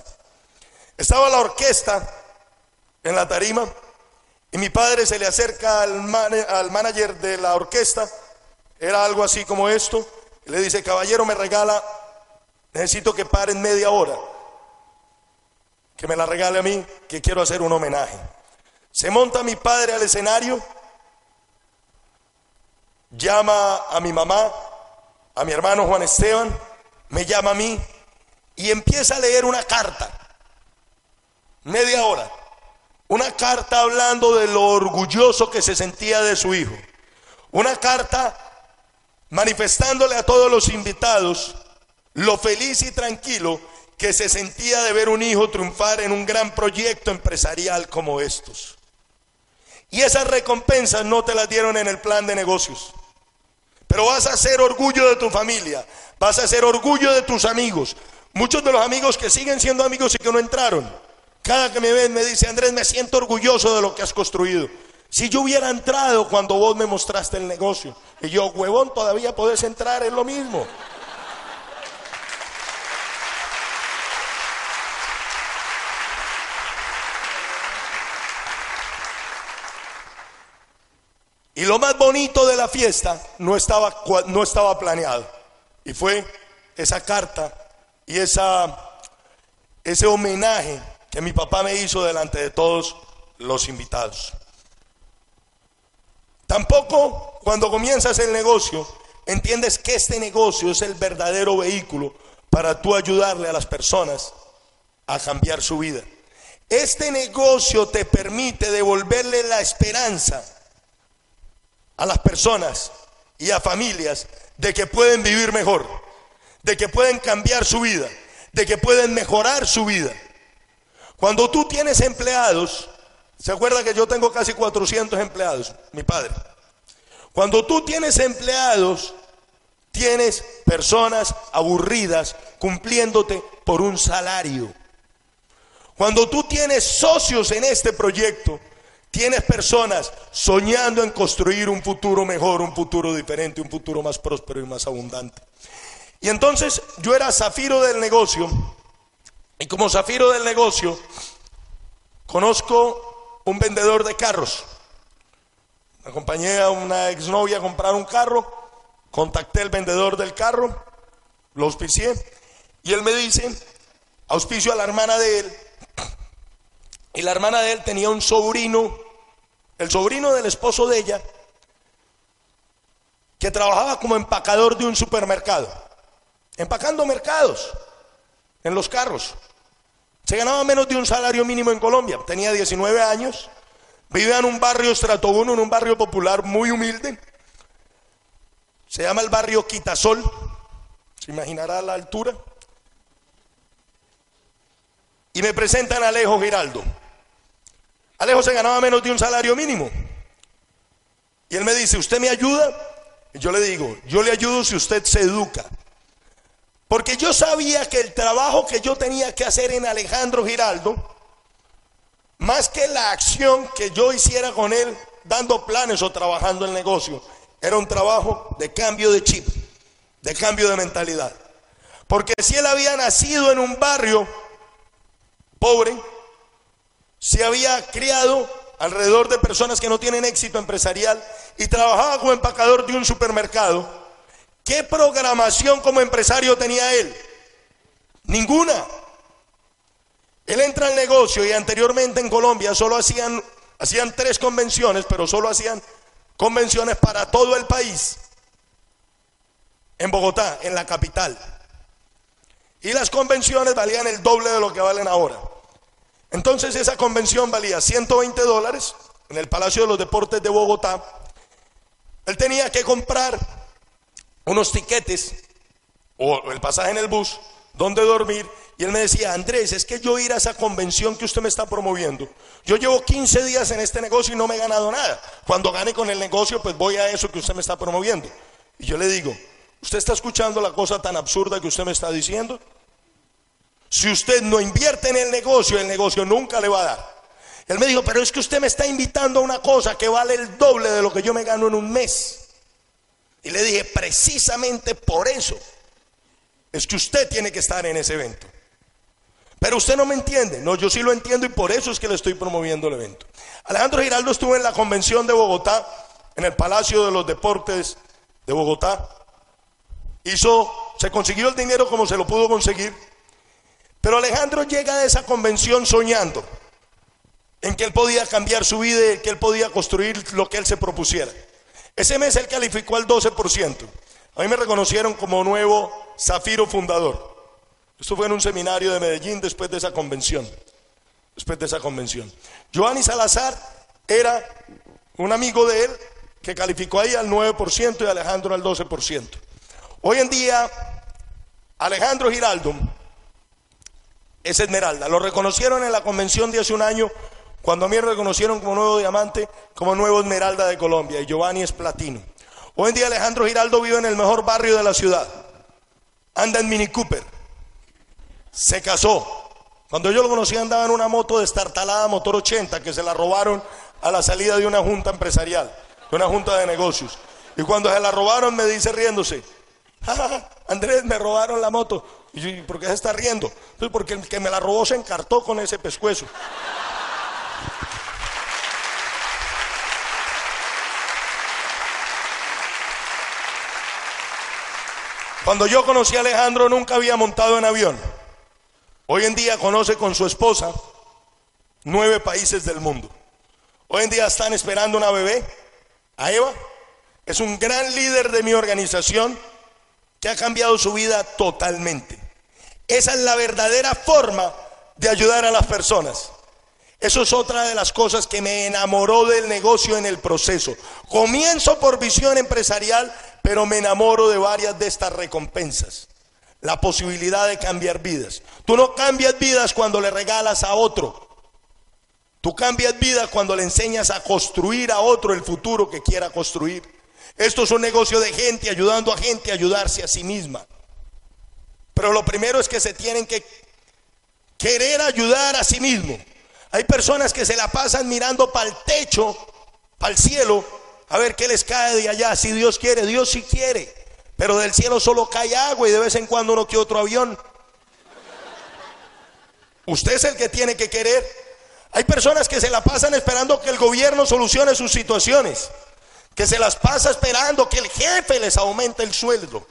Estaba la orquesta en la tarima y mi padre se le acerca al, al manager de la orquesta era algo así como esto. le dice, caballero, me regala, necesito que paren media hora. Que me la regale a mí, que quiero hacer un homenaje. Se monta mi padre al escenario, llama a mi mamá, a mi hermano Juan Esteban, me llama a mí y empieza a leer una carta. Media hora. una carta hablando de lo orgulloso que se sentía de su hijo. Una carta manifestándole a todos los invitados lo feliz y tranquilo que se sentía de ver un hijo triunfar en un gran proyecto empresarial como estos. Y esas recompensas no te las dieron en el plan de negocios. Pero vas a ser orgullo de tu familia, vas a ser orgullo de tus amigos. Muchos de los amigos que siguen siendo amigos y que no entraron, cada que me ven me dice, Andrés, me siento orgulloso de lo que has construido. Si yo hubiera entrado cuando vos me mostraste el negocio, y yo, huevón, todavía podés entrar, es lo mismo. Y lo más bonito de la fiesta no estaba, no estaba planeado. Y fue esa carta y esa, ese homenaje que mi papá me hizo delante de todos los invitados. Tampoco cuando comienzas el negocio entiendes que este negocio es el verdadero vehículo para tú ayudarle a las personas a cambiar su vida. Este negocio te permite devolverle la esperanza a las personas y a familias de que pueden vivir mejor, de que pueden cambiar su vida, de que pueden mejorar su vida. Cuando tú tienes empleados, ¿se acuerda que yo tengo casi 400 empleados? Mi padre. Cuando tú tienes empleados, tienes personas aburridas cumpliéndote por un salario. Cuando tú tienes socios en este proyecto, tienes personas soñando en construir un futuro mejor, un futuro diferente, un futuro más próspero y más abundante. Y entonces yo era zafiro del negocio y como zafiro del negocio, conozco un vendedor de carros. acompañé a una exnovia a comprar un carro, contacté al vendedor del carro, lo auspicié y él me dice, auspicio a la hermana de él. Y la hermana de él tenía un sobrino, el sobrino del esposo de ella, que trabajaba como empacador de un supermercado, empacando mercados en los carros. Se ganaba menos de un salario mínimo en Colombia. Tenía 19 años. Vivía en un barrio estrato 1, en un barrio popular muy humilde. Se llama el barrio Quitasol. Se imaginará la altura. Y me presentan a Alejo Giraldo. Alejo se ganaba menos de un salario mínimo. Y él me dice, ¿usted me ayuda? Y yo le digo, yo le ayudo si usted se educa. Porque yo sabía que el trabajo que yo tenía que hacer en Alejandro Giraldo, más que la acción que yo hiciera con él dando planes o trabajando el negocio, era un trabajo de cambio de chip, de cambio de mentalidad. Porque si él había nacido en un barrio pobre, se había criado alrededor de personas que no tienen éxito empresarial y trabajaba como empacador de un supermercado, ¿Qué programación como empresario tenía él? Ninguna. Él entra al negocio y anteriormente en Colombia solo hacían, hacían tres convenciones, pero solo hacían convenciones para todo el país. En Bogotá, en la capital. Y las convenciones valían el doble de lo que valen ahora. Entonces esa convención valía 120 dólares en el Palacio de los Deportes de Bogotá. Él tenía que comprar unos tiquetes o el pasaje en el bus, donde dormir. Y él me decía, Andrés, es que yo ir a esa convención que usted me está promoviendo. Yo llevo 15 días en este negocio y no me he ganado nada. Cuando gane con el negocio, pues voy a eso que usted me está promoviendo. Y yo le digo, ¿usted está escuchando la cosa tan absurda que usted me está diciendo? Si usted no invierte en el negocio, el negocio nunca le va a dar. Él me dijo, pero es que usted me está invitando a una cosa que vale el doble de lo que yo me gano en un mes. Y le dije, precisamente por eso es que usted tiene que estar en ese evento. Pero usted no me entiende. No, yo sí lo entiendo y por eso es que le estoy promoviendo el evento. Alejandro Giraldo estuvo en la convención de Bogotá, en el Palacio de los Deportes de Bogotá. Hizo, se consiguió el dinero como se lo pudo conseguir. Pero Alejandro llega de esa convención soñando en que él podía cambiar su vida y que él podía construir lo que él se propusiera. Ese mes él calificó al 12%. A mí me reconocieron como nuevo Zafiro fundador. Esto fue en un seminario de Medellín después de esa convención. después de esa convención. Giovanni Salazar era un amigo de él que calificó ahí al 9% y Alejandro al 12%. Hoy en día, Alejandro Giraldo es Esmeralda. Lo reconocieron en la convención de hace un año, cuando a mí me reconocieron como nuevo diamante, como nuevo Esmeralda de Colombia, y Giovanni es platino. Hoy en día Alejandro Giraldo vive en el mejor barrio de la ciudad. Anda en Mini Cooper. Se casó. Cuando yo lo conocí andaba en una moto destartalada, motor 80, que se la robaron a la salida de una junta empresarial, de una junta de negocios. Y cuando se la robaron me dice riéndose, Andrés, me robaron la moto. Y yo, ¿por qué se está riendo? Porque el que me la robó se encartó con ese pescuezo. Cuando yo conocí a Alejandro nunca había montado en avión. Hoy en día conoce con su esposa nueve países del mundo. Hoy en día están esperando una bebé, a Eva. Es un gran líder de mi organización que ha cambiado su vida totalmente. Esa es la verdadera forma de ayudar a las personas. Eso es otra de las cosas que me enamoró del negocio en el proceso. Comienzo por visión empresarial, pero me enamoro de varias de estas recompensas. La posibilidad de cambiar vidas. Tú no cambias vidas cuando le regalas a otro. Tú cambias vidas cuando le enseñas a construir a otro el futuro que quiera construir. Esto es un negocio de gente ayudando a gente a ayudarse a sí misma. Pero lo primero es que se tienen que querer ayudar a sí mismo. Hay personas que se la pasan mirando para el techo, para el cielo, a ver qué les cae de allá. Si Dios quiere, Dios sí quiere. Pero del cielo solo cae agua y de vez en cuando uno que otro avión. Usted es el que tiene que querer. Hay personas que se la pasan esperando que el gobierno solucione sus situaciones. Que se las pasa esperando que el jefe les aumente el sueldo.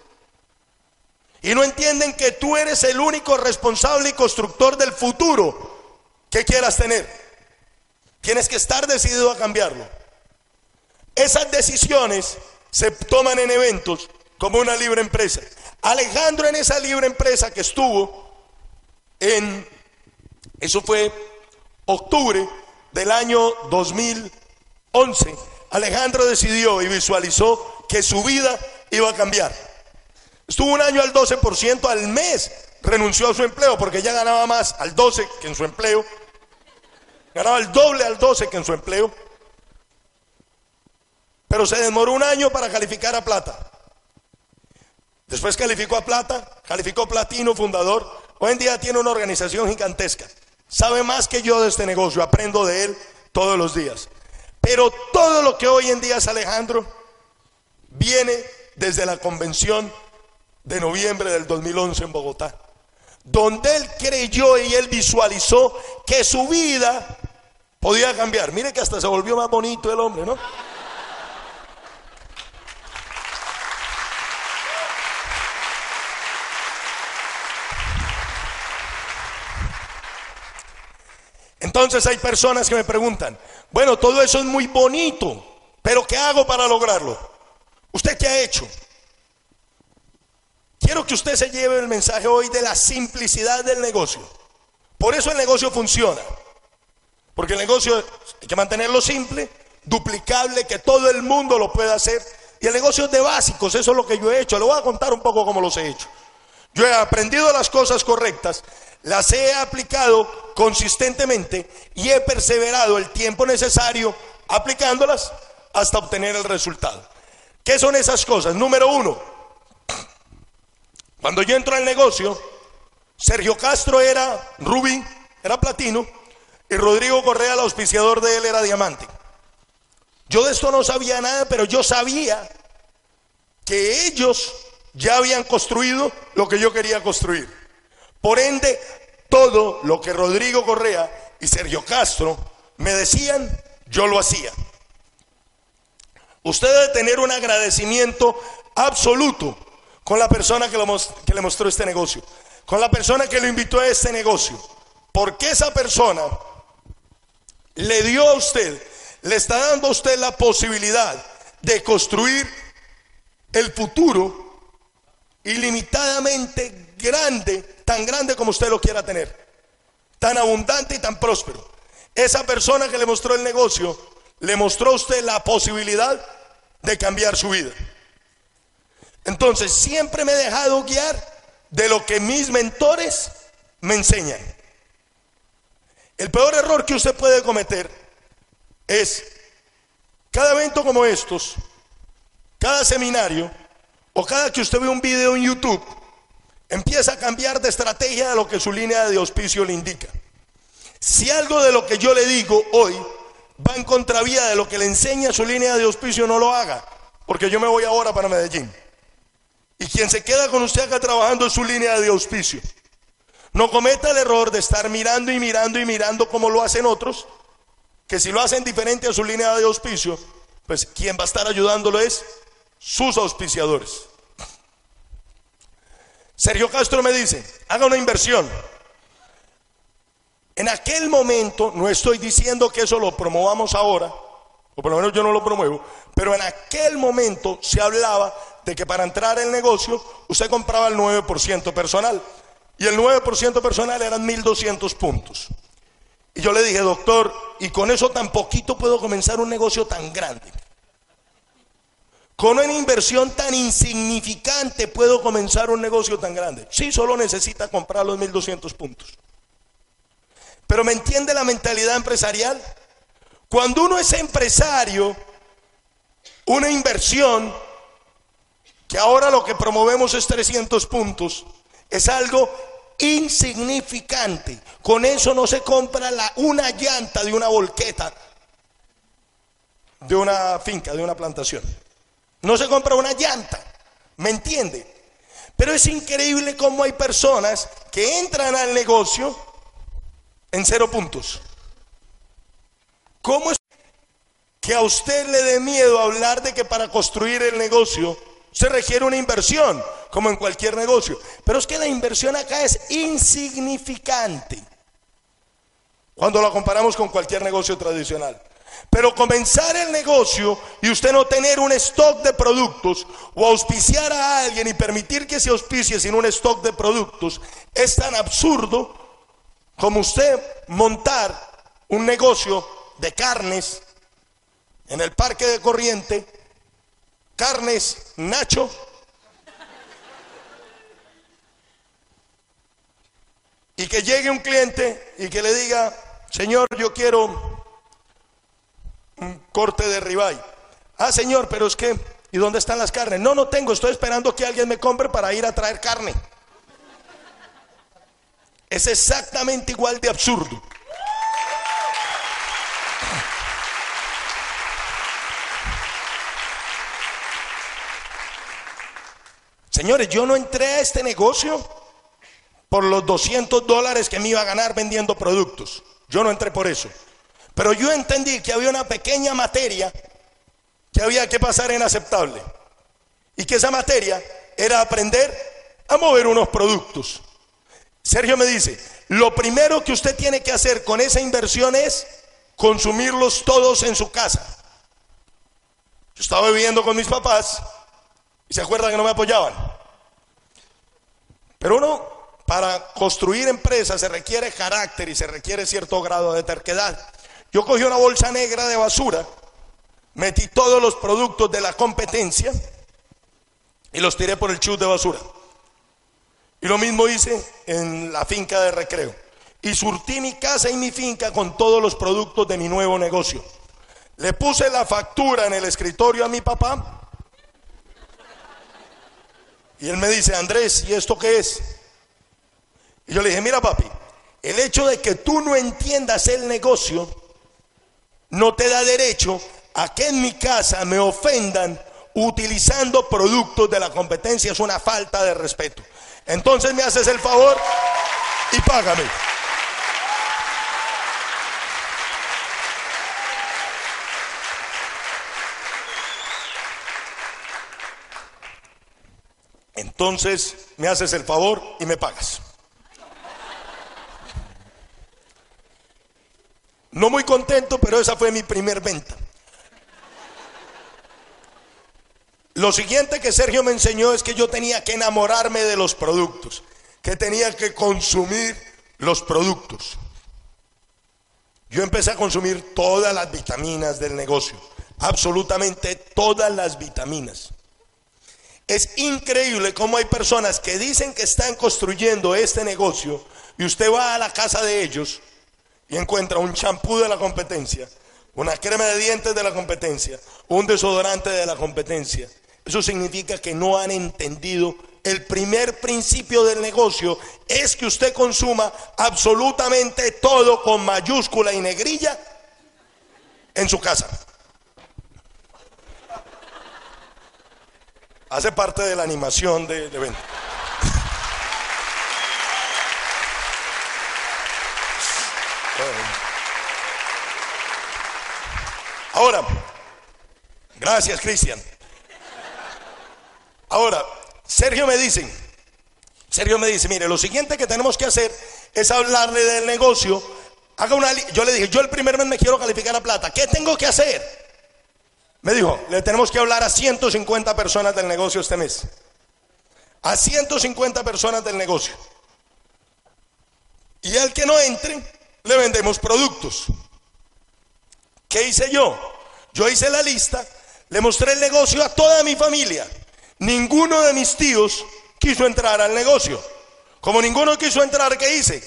Y no entienden que tú eres el único responsable y constructor del futuro que quieras tener. Tienes que estar decidido a cambiarlo. Esas decisiones se toman en eventos como una libre empresa. Alejandro en esa libre empresa que estuvo en, eso fue octubre del año 2011, Alejandro decidió y visualizó que su vida iba a cambiar. Estuvo un año al 12% al mes, renunció a su empleo porque ya ganaba más al 12 que en su empleo. Ganaba el doble al 12 que en su empleo. Pero se demoró un año para calificar a plata. Después calificó a plata, calificó platino, fundador. Hoy en día tiene una organización gigantesca. Sabe más que yo de este negocio, aprendo de él todos los días. Pero todo lo que hoy en día es Alejandro viene desde la convención de noviembre del 2011 en Bogotá, donde él creyó y él visualizó que su vida podía cambiar. Mire que hasta se volvió más bonito el hombre, ¿no? Entonces hay personas que me preguntan, bueno, todo eso es muy bonito, pero ¿qué hago para lograrlo? ¿Usted qué ha hecho? Quiero que usted se lleve el mensaje hoy de la simplicidad del negocio. Por eso el negocio funciona. Porque el negocio hay que mantenerlo simple, duplicable, que todo el mundo lo pueda hacer. Y el negocio es de básicos, eso es lo que yo he hecho. Le voy a contar un poco cómo los he hecho. Yo he aprendido las cosas correctas, las he aplicado consistentemente y he perseverado el tiempo necesario aplicándolas hasta obtener el resultado. ¿Qué son esas cosas? Número uno, cuando yo entro al negocio, Sergio Castro era rubí, era platino, y Rodrigo Correa, el auspiciador de él, era diamante. Yo de esto no sabía nada, pero yo sabía que ellos ya habían construido lo que yo quería construir. Por ende, todo lo que Rodrigo Correa y Sergio Castro me decían, yo lo hacía. Usted debe tener un agradecimiento absoluto con la persona que, le mostró este negocio, con la persona que lo invitó a este negocio, porque esa persona le dio a usted, le está dando a usted la posibilidad de construir el futuro ilimitadamente grande, tan grande como usted lo quiera tener. tan abundante y tan próspero. Esa persona que le mostró el negocio, le mostró a usted la posibilidad de cambiar su vida. Entonces, siempre me he dejado guiar de lo que mis mentores me enseñan. El peor error que usted puede cometer es cada evento como estos, cada seminario o cada que usted ve un video en YouTube, empieza a cambiar de estrategia de lo que su línea de auspicio le indica. Si algo de lo que yo le digo hoy va en contravía de lo que le enseña su línea de auspicio, no lo haga, porque yo me voy ahora para Medellín. Y quien se queda con usted acá trabajando en su línea de auspicio. No cometa el error de estar mirando y mirando y mirando como lo hacen otros, que si lo hacen diferente a su línea de auspicio, pues quien va a estar ayudándolo es sus auspiciadores. Sergio Castro me dice, haga una inversión. En aquel momento, no estoy diciendo que eso lo promovamos ahora, o por lo menos yo no lo promuevo, pero en aquel momento se hablaba de que para entrar el negocio usted compraba el 9% personal y el 9% personal eran 1200 puntos. Y yo le dije, doctor, y con eso tan poquito puedo comenzar un negocio tan grande. Con una inversión tan insignificante puedo comenzar un negocio tan grande. Sí, solo necesita comprar los 1200 puntos. Pero ¿me entiende la mentalidad empresarial? Cuando uno es empresario, una inversión, que ahora lo que promovemos es 300 puntos, es algo insignificante. Con eso no se compra la, una llanta de una volqueta, de una finca, de una plantación. No se compra una llanta, ¿me entiende? Pero es increíble cómo hay personas que entran al negocio en cero puntos. ¿Cómo es que a usted le dé miedo hablar de que para construir el negocio se requiere una inversión, como en cualquier negocio? Pero es que la inversión acá es insignificante cuando la comparamos con cualquier negocio tradicional. Pero comenzar el negocio y usted no tener un stock de productos o auspiciar a alguien y permitir que se auspicie sin un stock de productos es tan absurdo como usted montar un negocio de carnes en el parque de corriente, carnes Nacho, y que llegue un cliente y que le diga, Señor, yo quiero un corte de ribeye. Ah, señor, pero es que, ¿y dónde están las carnes? No, no tengo, estoy esperando que alguien me compre para ir a traer carne. Es exactamente igual de absurdo. Señores, yo no entré a este negocio por los 200 dólares que me iba a ganar vendiendo productos. Yo no entré por eso. Pero yo entendí que había una pequeña materia que había que pasar en aceptable. Y que esa materia era aprender a mover unos productos. Sergio me dice, lo primero que usted tiene que hacer con esa inversión es consumirlos todos en su casa. Yo estaba viviendo con mis papás y se acuerdan que no me apoyaban. Pero uno, para construir empresas se requiere carácter y se requiere cierto grado de terquedad. Yo cogí una bolsa negra de basura, metí todos los productos de la competencia y los tiré por el chute de basura. Y lo mismo hice en la finca de recreo. Y surtí mi casa y mi finca con todos los productos de mi nuevo negocio. Le puse la factura en el escritorio a mi papá. Y él me dice, Andrés, ¿y esto qué es? Y yo le dije, mira papi, el hecho de que tú no entiendas el negocio no te da derecho a que en mi casa me ofendan utilizando productos de la competencia. Es una falta de respeto. Entonces me haces el favor y págame. Entonces me haces el favor y me pagas. No muy contento, pero esa fue mi primer venta. Lo siguiente que Sergio me enseñó es que yo tenía que enamorarme de los productos, que tenía que consumir los productos. yo empecé a consumir todas las vitaminas del negocio, absolutamente todas las vitaminas. Es increíble cómo hay personas que dicen que están construyendo este negocio y usted va a la casa de ellos y encuentra un champú de la competencia, una crema de dientes de la competencia, un desodorante de la competencia. Eso significa que no han entendido el primer principio del negocio es que usted consuma absolutamente todo con mayúscula y negrilla en su casa. Hace parte de la animación de, de venta. Ahora, gracias Cristian. Ahora, Sergio me dice, Sergio me dice, mire, lo siguiente que tenemos que hacer es hablarle del negocio. Haga una, yo le dije, yo el primer mes me quiero calificar a plata. ¿Qué tengo que hacer? Me dijo, le tenemos que hablar a 150 personas del negocio este mes. A 150 personas del negocio. Y al que no entre, le vendemos productos. ¿Qué hice yo? Yo hice la lista, le mostré el negocio a toda mi familia. Ninguno de mis tíos quiso entrar al negocio. Como ninguno quiso entrar, ¿qué hice?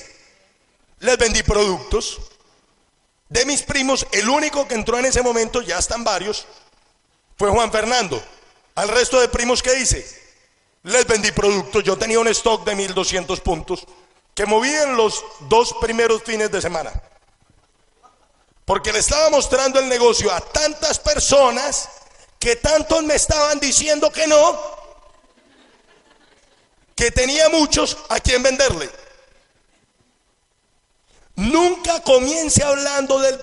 Les vendí productos. De mis primos, el único que entró en ese momento, ya están varios, fue Juan Fernando. Al resto de primos, ¿qué hice? Les vendí productos. Yo tenía un stock de 1200 puntos que moví en los dos primeros fines de semana. Porque le estaba mostrando el negocio a tantas personas que tantos me estaban diciendo que no, que tenía muchos a quien venderle. Nunca comience hablando del,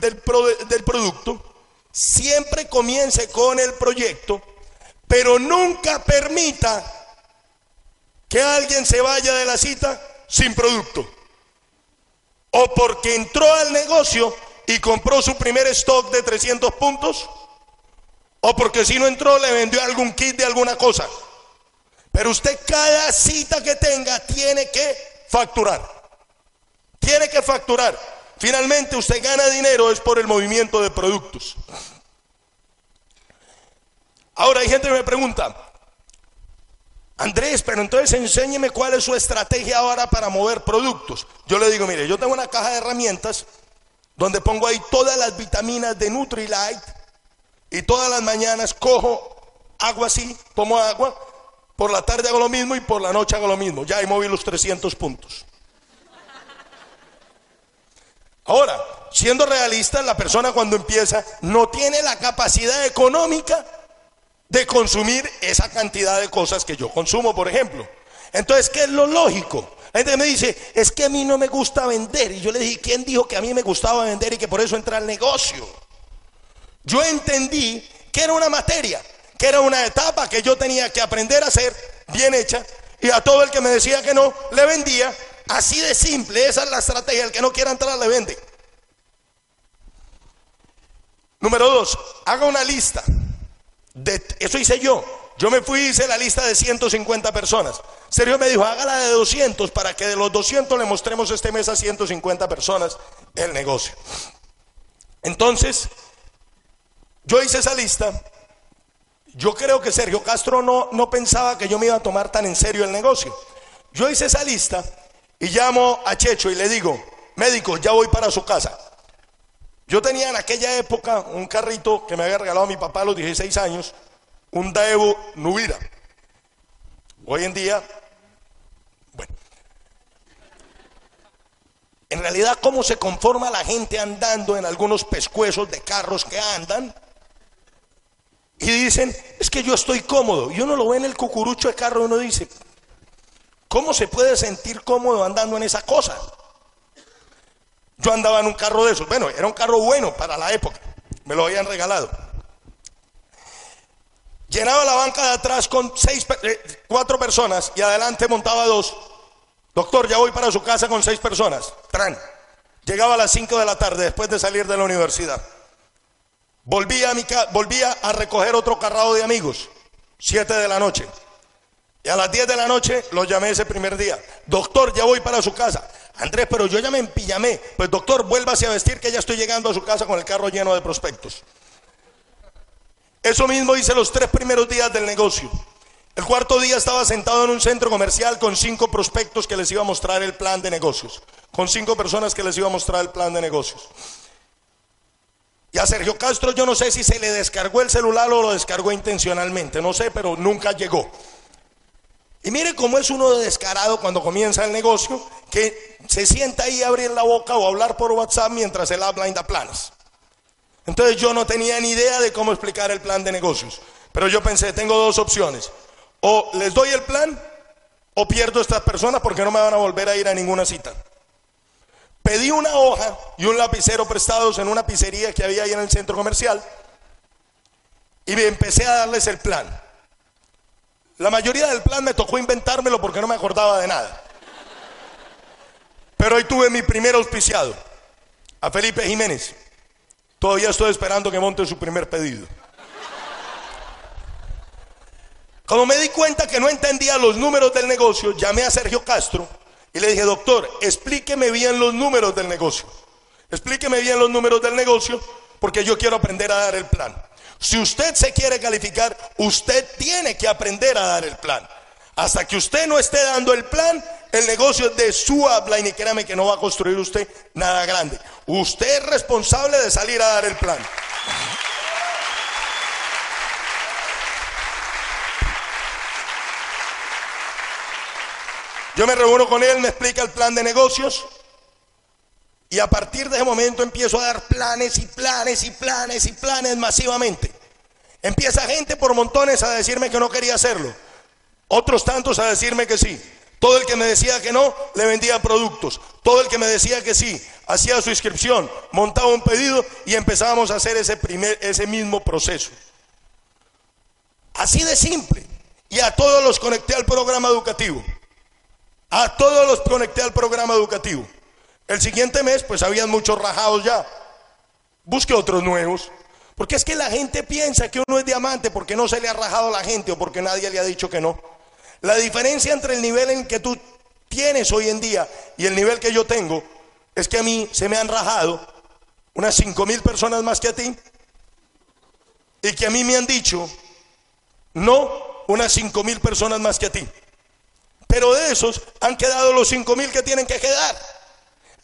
del, del producto Siempre comience con el proyecto, pero nunca permita que alguien se vaya de la cita sin producto. O porque entró al negocio y compró su primer stock de 300 puntos, o porque si no entró le vendió algún kit de alguna cosa. Pero usted cada cita que tenga tiene que facturar. Tiene que facturar. Finalmente usted gana dinero es por el movimiento de productos. Ahora hay gente que me pregunta, Andrés, pero entonces enséñeme cuál es su estrategia ahora para mover productos. Yo le digo, mire, yo tengo una caja de herramientas donde pongo ahí todas las vitaminas de Nutrilite y todas las mañanas cojo agua así, tomo agua, por la tarde hago lo mismo y por la noche hago lo mismo. Ya he movido los 300 puntos. Ahora, siendo realista, la persona cuando empieza no tiene la capacidad económica de consumir esa cantidad de cosas que yo consumo, por ejemplo. Entonces, ¿qué es lo lógico? La gente me dice, es que a mí no me gusta vender. Y yo le dije, ¿quién dijo que a mí me gustaba vender y que por eso entra al negocio? Yo entendí que era una materia, que era una etapa que yo tenía que aprender a hacer bien hecha. Y a todo el que me decía que no, le vendía Así de simple, esa es la estrategia. El que no quiera entrar le vende. Número dos, haga una lista. Eso hice yo. Yo me fui y hice la lista de 150 personas. Sergio me dijo, hágala de 200 para que de los 200 le mostremos este mes a 150 personas el negocio. Entonces, yo hice esa lista. Yo creo que Sergio Castro no, no pensaba que yo me iba a tomar tan en serio el negocio. Yo hice esa lista y llamo a Checho y le digo, médico, ya voy para su casa. Yo tenía en aquella época un carrito que me había regalado mi papá a los 16 años, un Daewoo Nubira. Hoy en día, en realidad cómo se conforma la gente andando en algunos pescuezos de carros que andan y dicen, es que yo estoy cómodo. Y uno lo ve en el cucurucho de carro y uno dice, ¿Cómo se puede sentir cómodo andando en esa cosa? Yo andaba en un carro de esos. Bueno, era un carro bueno para la época. Me lo habían regalado. Llenaba la banca de atrás con seis, eh, cuatro personas y adelante montaba dos. Doctor, ya voy para su casa con seis personas. Tran. Llegaba a las cinco de la tarde después de salir de la universidad. Volvía a, mi volvía a recoger otro carrado de amigos. Siete de la noche. Y a las 10 de la noche lo llamé ese primer día. Doctor, ya voy para su casa. Andrés, pero yo ya me empillamé. Pues doctor, vuélvase a vestir que ya estoy llegando a su casa con el carro lleno de prospectos. Eso mismo hice los tres primeros días del negocio. El cuarto día estaba sentado en un centro comercial con cinco prospectos que les iba a mostrar el plan de negocios. Con cinco personas que les iba a mostrar el plan de negocios. Y a Sergio Castro yo no sé si se le descargó el celular o lo descargó intencionalmente, no sé, pero nunca llegó. Y mire cómo es uno descarado cuando comienza el negocio, que se sienta ahí a abrir la boca o hablar por WhatsApp mientras él habla y da planes. Entonces yo no tenía ni idea de cómo explicar el plan de negocios. Pero yo pensé, tengo dos opciones. O les doy el plan o pierdo a estas personas porque no me van a volver a ir a ninguna cita. Pedí una hoja y un lapicero prestados en una pizzería que había ahí en el centro comercial y me empecé a darles el plan. La mayoría del plan me tocó inventármelo porque no me acordaba de nada. Pero hoy tuve mi primer auspiciado, a Felipe Jiménez. Todavía estoy esperando que monte su primer pedido. Como me di cuenta que no entendía los números del negocio, llamé a Sergio Castro y le dije, doctor, explíqueme bien los números del negocio. Explíqueme bien los números del negocio porque yo quiero aprender a dar el plan. Si usted se quiere calificar, usted tiene que aprender a dar el plan. Hasta que usted no esté dando el plan, el negocio es de su habla y créame que no va a construir usted nada grande. Usted es responsable de salir a dar el plan. Yo me reúno con él, me explica el plan de negocios y a partir de ese momento empiezo a dar planes y planes y planes y planes masivamente. Empieza gente por montones a decirme que no quería hacerlo. Otros tantos a decirme que sí. Todo el que me decía que no, le vendía productos. Todo el que me decía que sí, hacía su inscripción, montaba un pedido y empezábamos a hacer ese, primer, ese mismo proceso. Así de simple. Y a todos los conecté al programa educativo. A todos los conecté al programa educativo. El siguiente mes, pues habían muchos rajados ya. Busque otros nuevos. Porque es que la gente piensa que uno es diamante porque no se le ha rajado a la gente o porque nadie le ha dicho que no. La diferencia entre el nivel en que tú tienes hoy en día y el nivel que yo tengo es que a mí se me han rajado unas cinco mil personas más que a ti y que a mí me han dicho no unas cinco mil personas más que a ti. Pero de esos han quedado los cinco mil que tienen que quedar.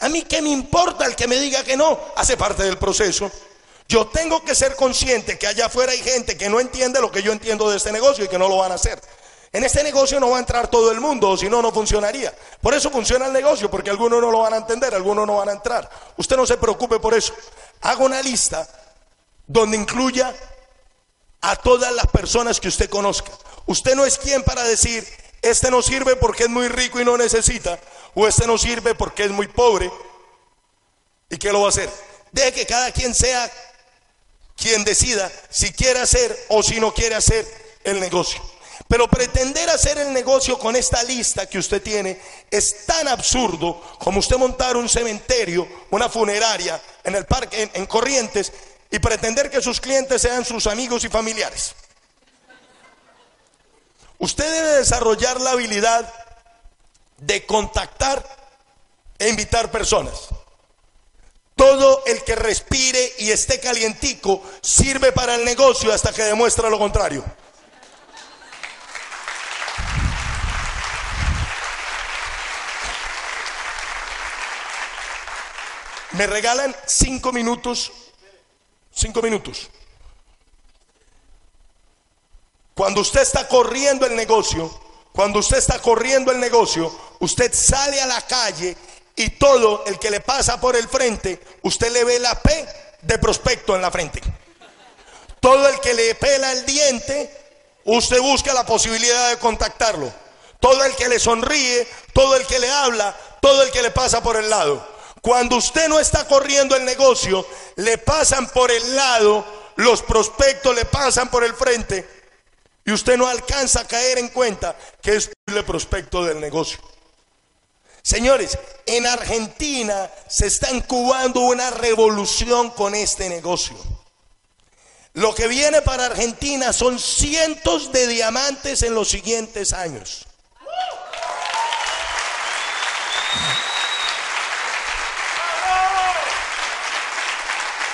A mí qué me importa el que me diga que no, hace parte del proceso. Yo tengo que ser consciente que allá afuera hay gente que no entiende lo que yo entiendo de este negocio y que no lo van a hacer. En este negocio no va a entrar todo el mundo, si no, no funcionaría. Por eso funciona el negocio, porque algunos no lo van a entender, algunos no van a entrar. Usted no se preocupe por eso. Haga una lista donde incluya a todas las personas que usted conozca. Usted no es quien para decir, este no sirve porque es muy rico y no necesita, o este no sirve porque es muy pobre. ¿Y qué lo va a hacer? Deje que cada quien sea quien decida si quiere hacer o si no quiere hacer el negocio. Pero pretender hacer el negocio con esta lista que usted tiene es tan absurdo como usted montar un cementerio, una funeraria en el parque, en, en Corrientes, y pretender que sus clientes sean sus amigos y familiares. Usted debe desarrollar la habilidad de contactar e invitar personas. Todo el que respire y esté calientico sirve para el negocio hasta que demuestra lo contrario. Me regalan cinco minutos, cinco minutos. Cuando usted está corriendo el negocio, cuando usted está corriendo el negocio, usted sale a la calle y todo el que le pasa por el frente, usted le ve la P de prospecto en la frente. Todo el que le pela el diente, usted busca la posibilidad de contactarlo. Todo el que le sonríe, todo el que le habla, todo el que le pasa por el lado. Cuando usted no está corriendo el negocio, le pasan por el lado, los prospectos le pasan por el frente y usted no alcanza a caer en cuenta que es el prospecto del negocio. Señores, en Argentina se está incubando una revolución con este negocio. Lo que viene para Argentina son cientos de diamantes en los siguientes años.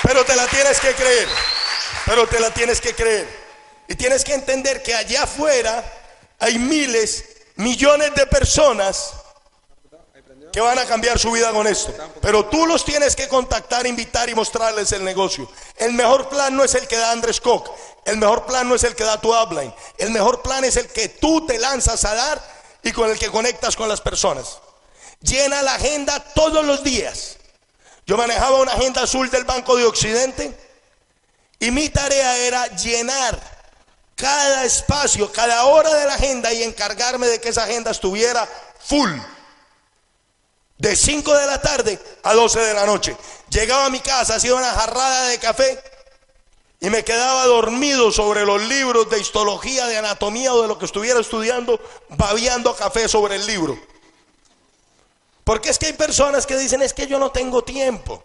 Pero te la tienes que creer. Pero te la tienes que creer. Y tienes que entender que allá afuera hay miles, millones de personas que van a cambiar su vida con esto. Pero tú los tienes que contactar, invitar y mostrarles el negocio. El mejor plan no es el que da Andrés Koch. El mejor plan no es el que da tu upline. El mejor plan es el que tú te lanzas a dar y con el que conectas con las personas. Llena la agenda todos los días. Yo manejaba una agenda azul del Banco de Occidente y mi tarea era llenar cada espacio, cada hora de la agenda y encargarme de que esa agenda estuviera full. De 5 de la tarde a 12 de la noche. Llegaba a mi casa, hacía una jarrada de café y me quedaba dormido sobre los libros de histología, de anatomía o de lo que estuviera estudiando, babiando café sobre el libro. Porque es que hay personas que dicen, es que yo no tengo tiempo.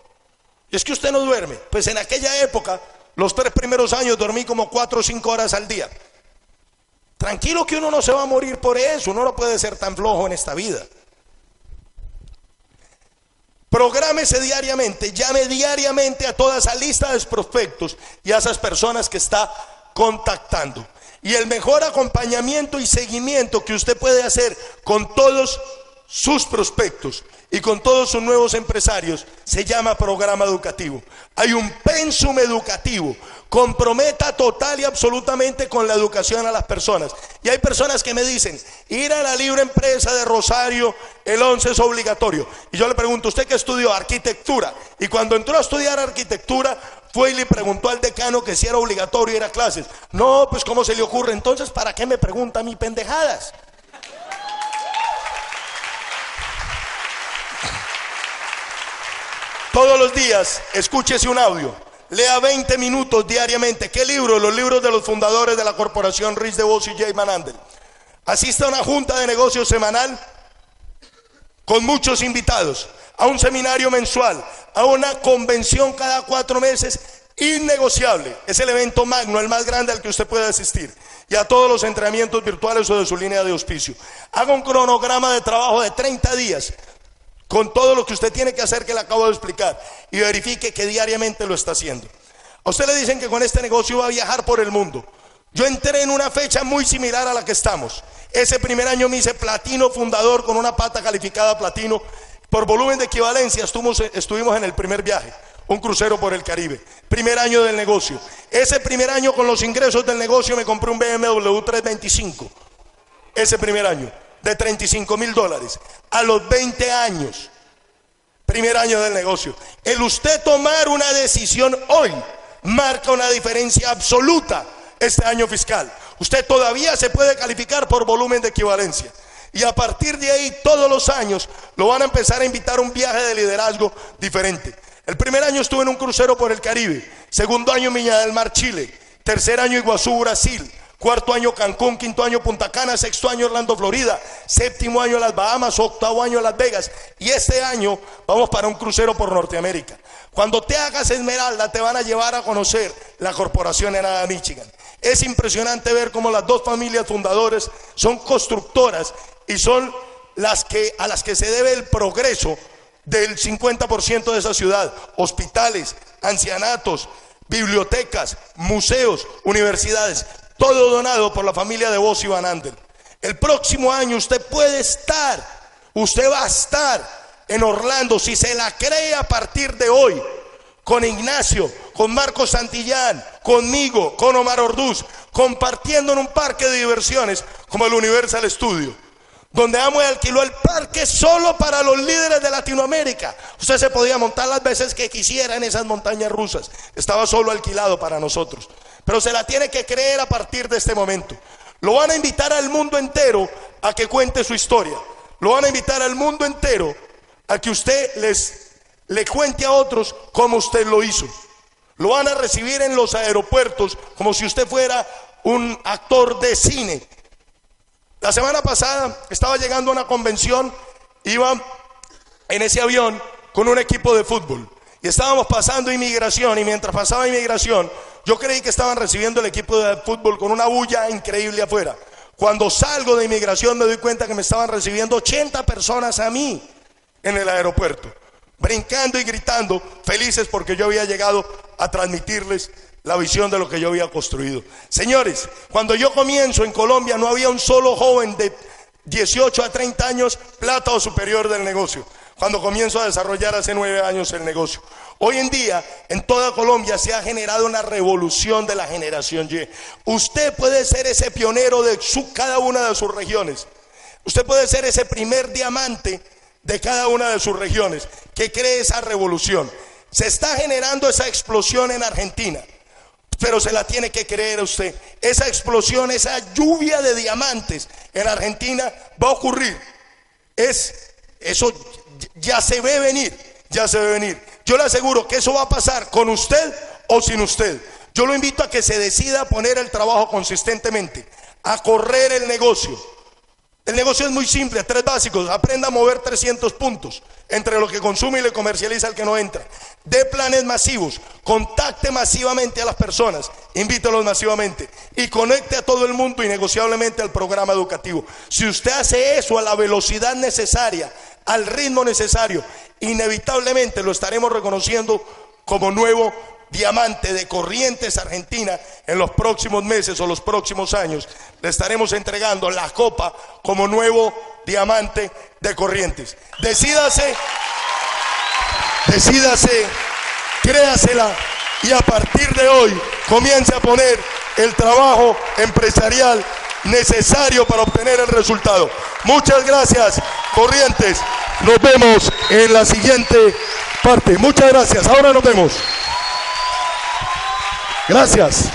Es que usted no duerme. Pues en aquella época, los tres primeros años dormí como cuatro o cinco horas al día. Tranquilo que uno no se va a morir por eso, uno no puede ser tan flojo en esta vida. Prográmese diariamente, llame diariamente a toda esa lista de prospectos y a esas personas que está contactando. Y el mejor acompañamiento y seguimiento que usted puede hacer con todos sus prospectos y con todos sus nuevos empresarios se llama programa educativo. Hay un pensum educativo. Comprometa total y absolutamente con la educación a las personas. Y hay personas que me dicen, ir a la libre empresa de Rosario el 11 es obligatorio. Y yo le pregunto, ¿usted qué estudió? Arquitectura. Y cuando entró a estudiar arquitectura, fue y le preguntó al decano que si era obligatorio ir a clases. No, pues ¿cómo se le ocurre? Entonces, ¿para qué me pregunta a mí pendejadas? Todos los días escúchese un audio. Lea 20 minutos diariamente. ¿Qué libro? Los libros de los fundadores de la corporación Rich DeVos y Jay Manandel. Asista a una junta de negocios semanal con muchos invitados, a un seminario mensual, a una convención cada cuatro meses innegociable. Es el evento magno, el más grande al que usted puede asistir. Y a todos los entrenamientos virtuales o de su línea de auspicio. Haga un cronograma de trabajo de 30 días con todo lo que usted tiene que hacer que le acabo de explicar y verifique que diariamente lo está haciendo. A usted le dicen que con este negocio va a viajar por el mundo. Yo entré en una fecha muy similar a la que estamos. Ese primer año me hice platino fundador con una pata calificada platino. Por volumen de equivalencia estuvimos, estuvimos en el primer viaje, un crucero por el Caribe. Primer año del negocio. Ese primer año con los ingresos del negocio me compré un BMW 325. Ese primer año de 35 mil dólares a los 20 años, primer año del negocio. El usted tomar una decisión hoy marca una diferencia absoluta este año fiscal. Usted todavía se puede calificar por volumen de equivalencia. Y a partir de ahí, todos los años, lo van a empezar a invitar a un viaje de liderazgo diferente. El primer año estuve en un crucero por el Caribe. Segundo año, Miña del Mar, Chile. Tercer año, Iguazú, Brasil. Cuarto año Cancún, quinto año Punta Cana, sexto año Orlando, Florida, séptimo año Las Bahamas, octavo año Las Vegas y este año vamos para un crucero por Norteamérica. Cuando te hagas Esmeralda te van a llevar a conocer la corporación Enada Michigan. Es impresionante ver cómo las dos familias fundadoras son constructoras y son las que a las que se debe el progreso del 50% de esa ciudad, hospitales, ancianatos, bibliotecas, museos, universidades todo donado por la familia de Vos y Van Andel. El próximo año usted puede estar, usted va a estar en Orlando, si se la cree a partir de hoy, con Ignacio, con Marcos Santillán, conmigo, con Omar Orduz, compartiendo en un parque de diversiones como el Universal Studio, donde Amo alquiló el parque solo para los líderes de Latinoamérica. Usted se podía montar las veces que quisiera en esas montañas rusas, estaba solo alquilado para nosotros pero se la tiene que creer a partir de este momento. Lo van a invitar al mundo entero a que cuente su historia. Lo van a invitar al mundo entero a que usted les le cuente a otros cómo usted lo hizo. Lo van a recibir en los aeropuertos como si usted fuera un actor de cine. La semana pasada estaba llegando a una convención, iba en ese avión con un equipo de fútbol y estábamos pasando inmigración y mientras pasaba inmigración Yo creí que estaban recibiendo el equipo de fútbol con una bulla increíble afuera. Cuando salgo de inmigración me doy cuenta que me estaban recibiendo 80 personas a mí en el aeropuerto, brincando y gritando, felices porque yo había llegado a transmitirles la visión de lo que yo había construido. Señores, cuando yo comienzo en Colombia no había un solo joven de 18 a 30 años plata o superior del negocio. Cuando comienzo a desarrollar hace nueve años el negocio. Hoy en día, en toda Colombia se ha generado una revolución de la generación Y. Usted puede ser ese pionero de su, cada una de sus regiones. Usted puede ser ese primer diamante de cada una de sus regiones que cree esa revolución. Se está generando esa explosión en Argentina pero se la tiene que creer usted. Esa explosión, esa lluvia de diamantes en Argentina va a ocurrir. Es, eso ya se ve venir, ya se ve venir. Yo le aseguro que eso va a pasar con usted o sin usted. Yo lo invito a que se decida a poner el trabajo consistentemente, a correr el negocio el negocio es muy simple, tres básicos. Aprenda a mover 300 puntos entre lo que consume y le comercializa al que no entra. De planes masivos, contacte masivamente a las personas, invítelos masivamente y conecte a todo el mundo innegociablemente al programa educativo. Si usted hace eso a la velocidad necesaria, al ritmo necesario, inevitablemente lo estaremos reconociendo como nuevo diamante de Corrientes Argentina en los próximos meses o los próximos años. Le estaremos entregando la copa como nuevo diamante de Corrientes. Decídase, decídase, créasela y a partir de hoy comience a poner el trabajo empresarial necesario para obtener el resultado. Muchas gracias, Corrientes. Nos vemos en la siguiente parte. Muchas gracias. Ahora nos vemos. Gracias.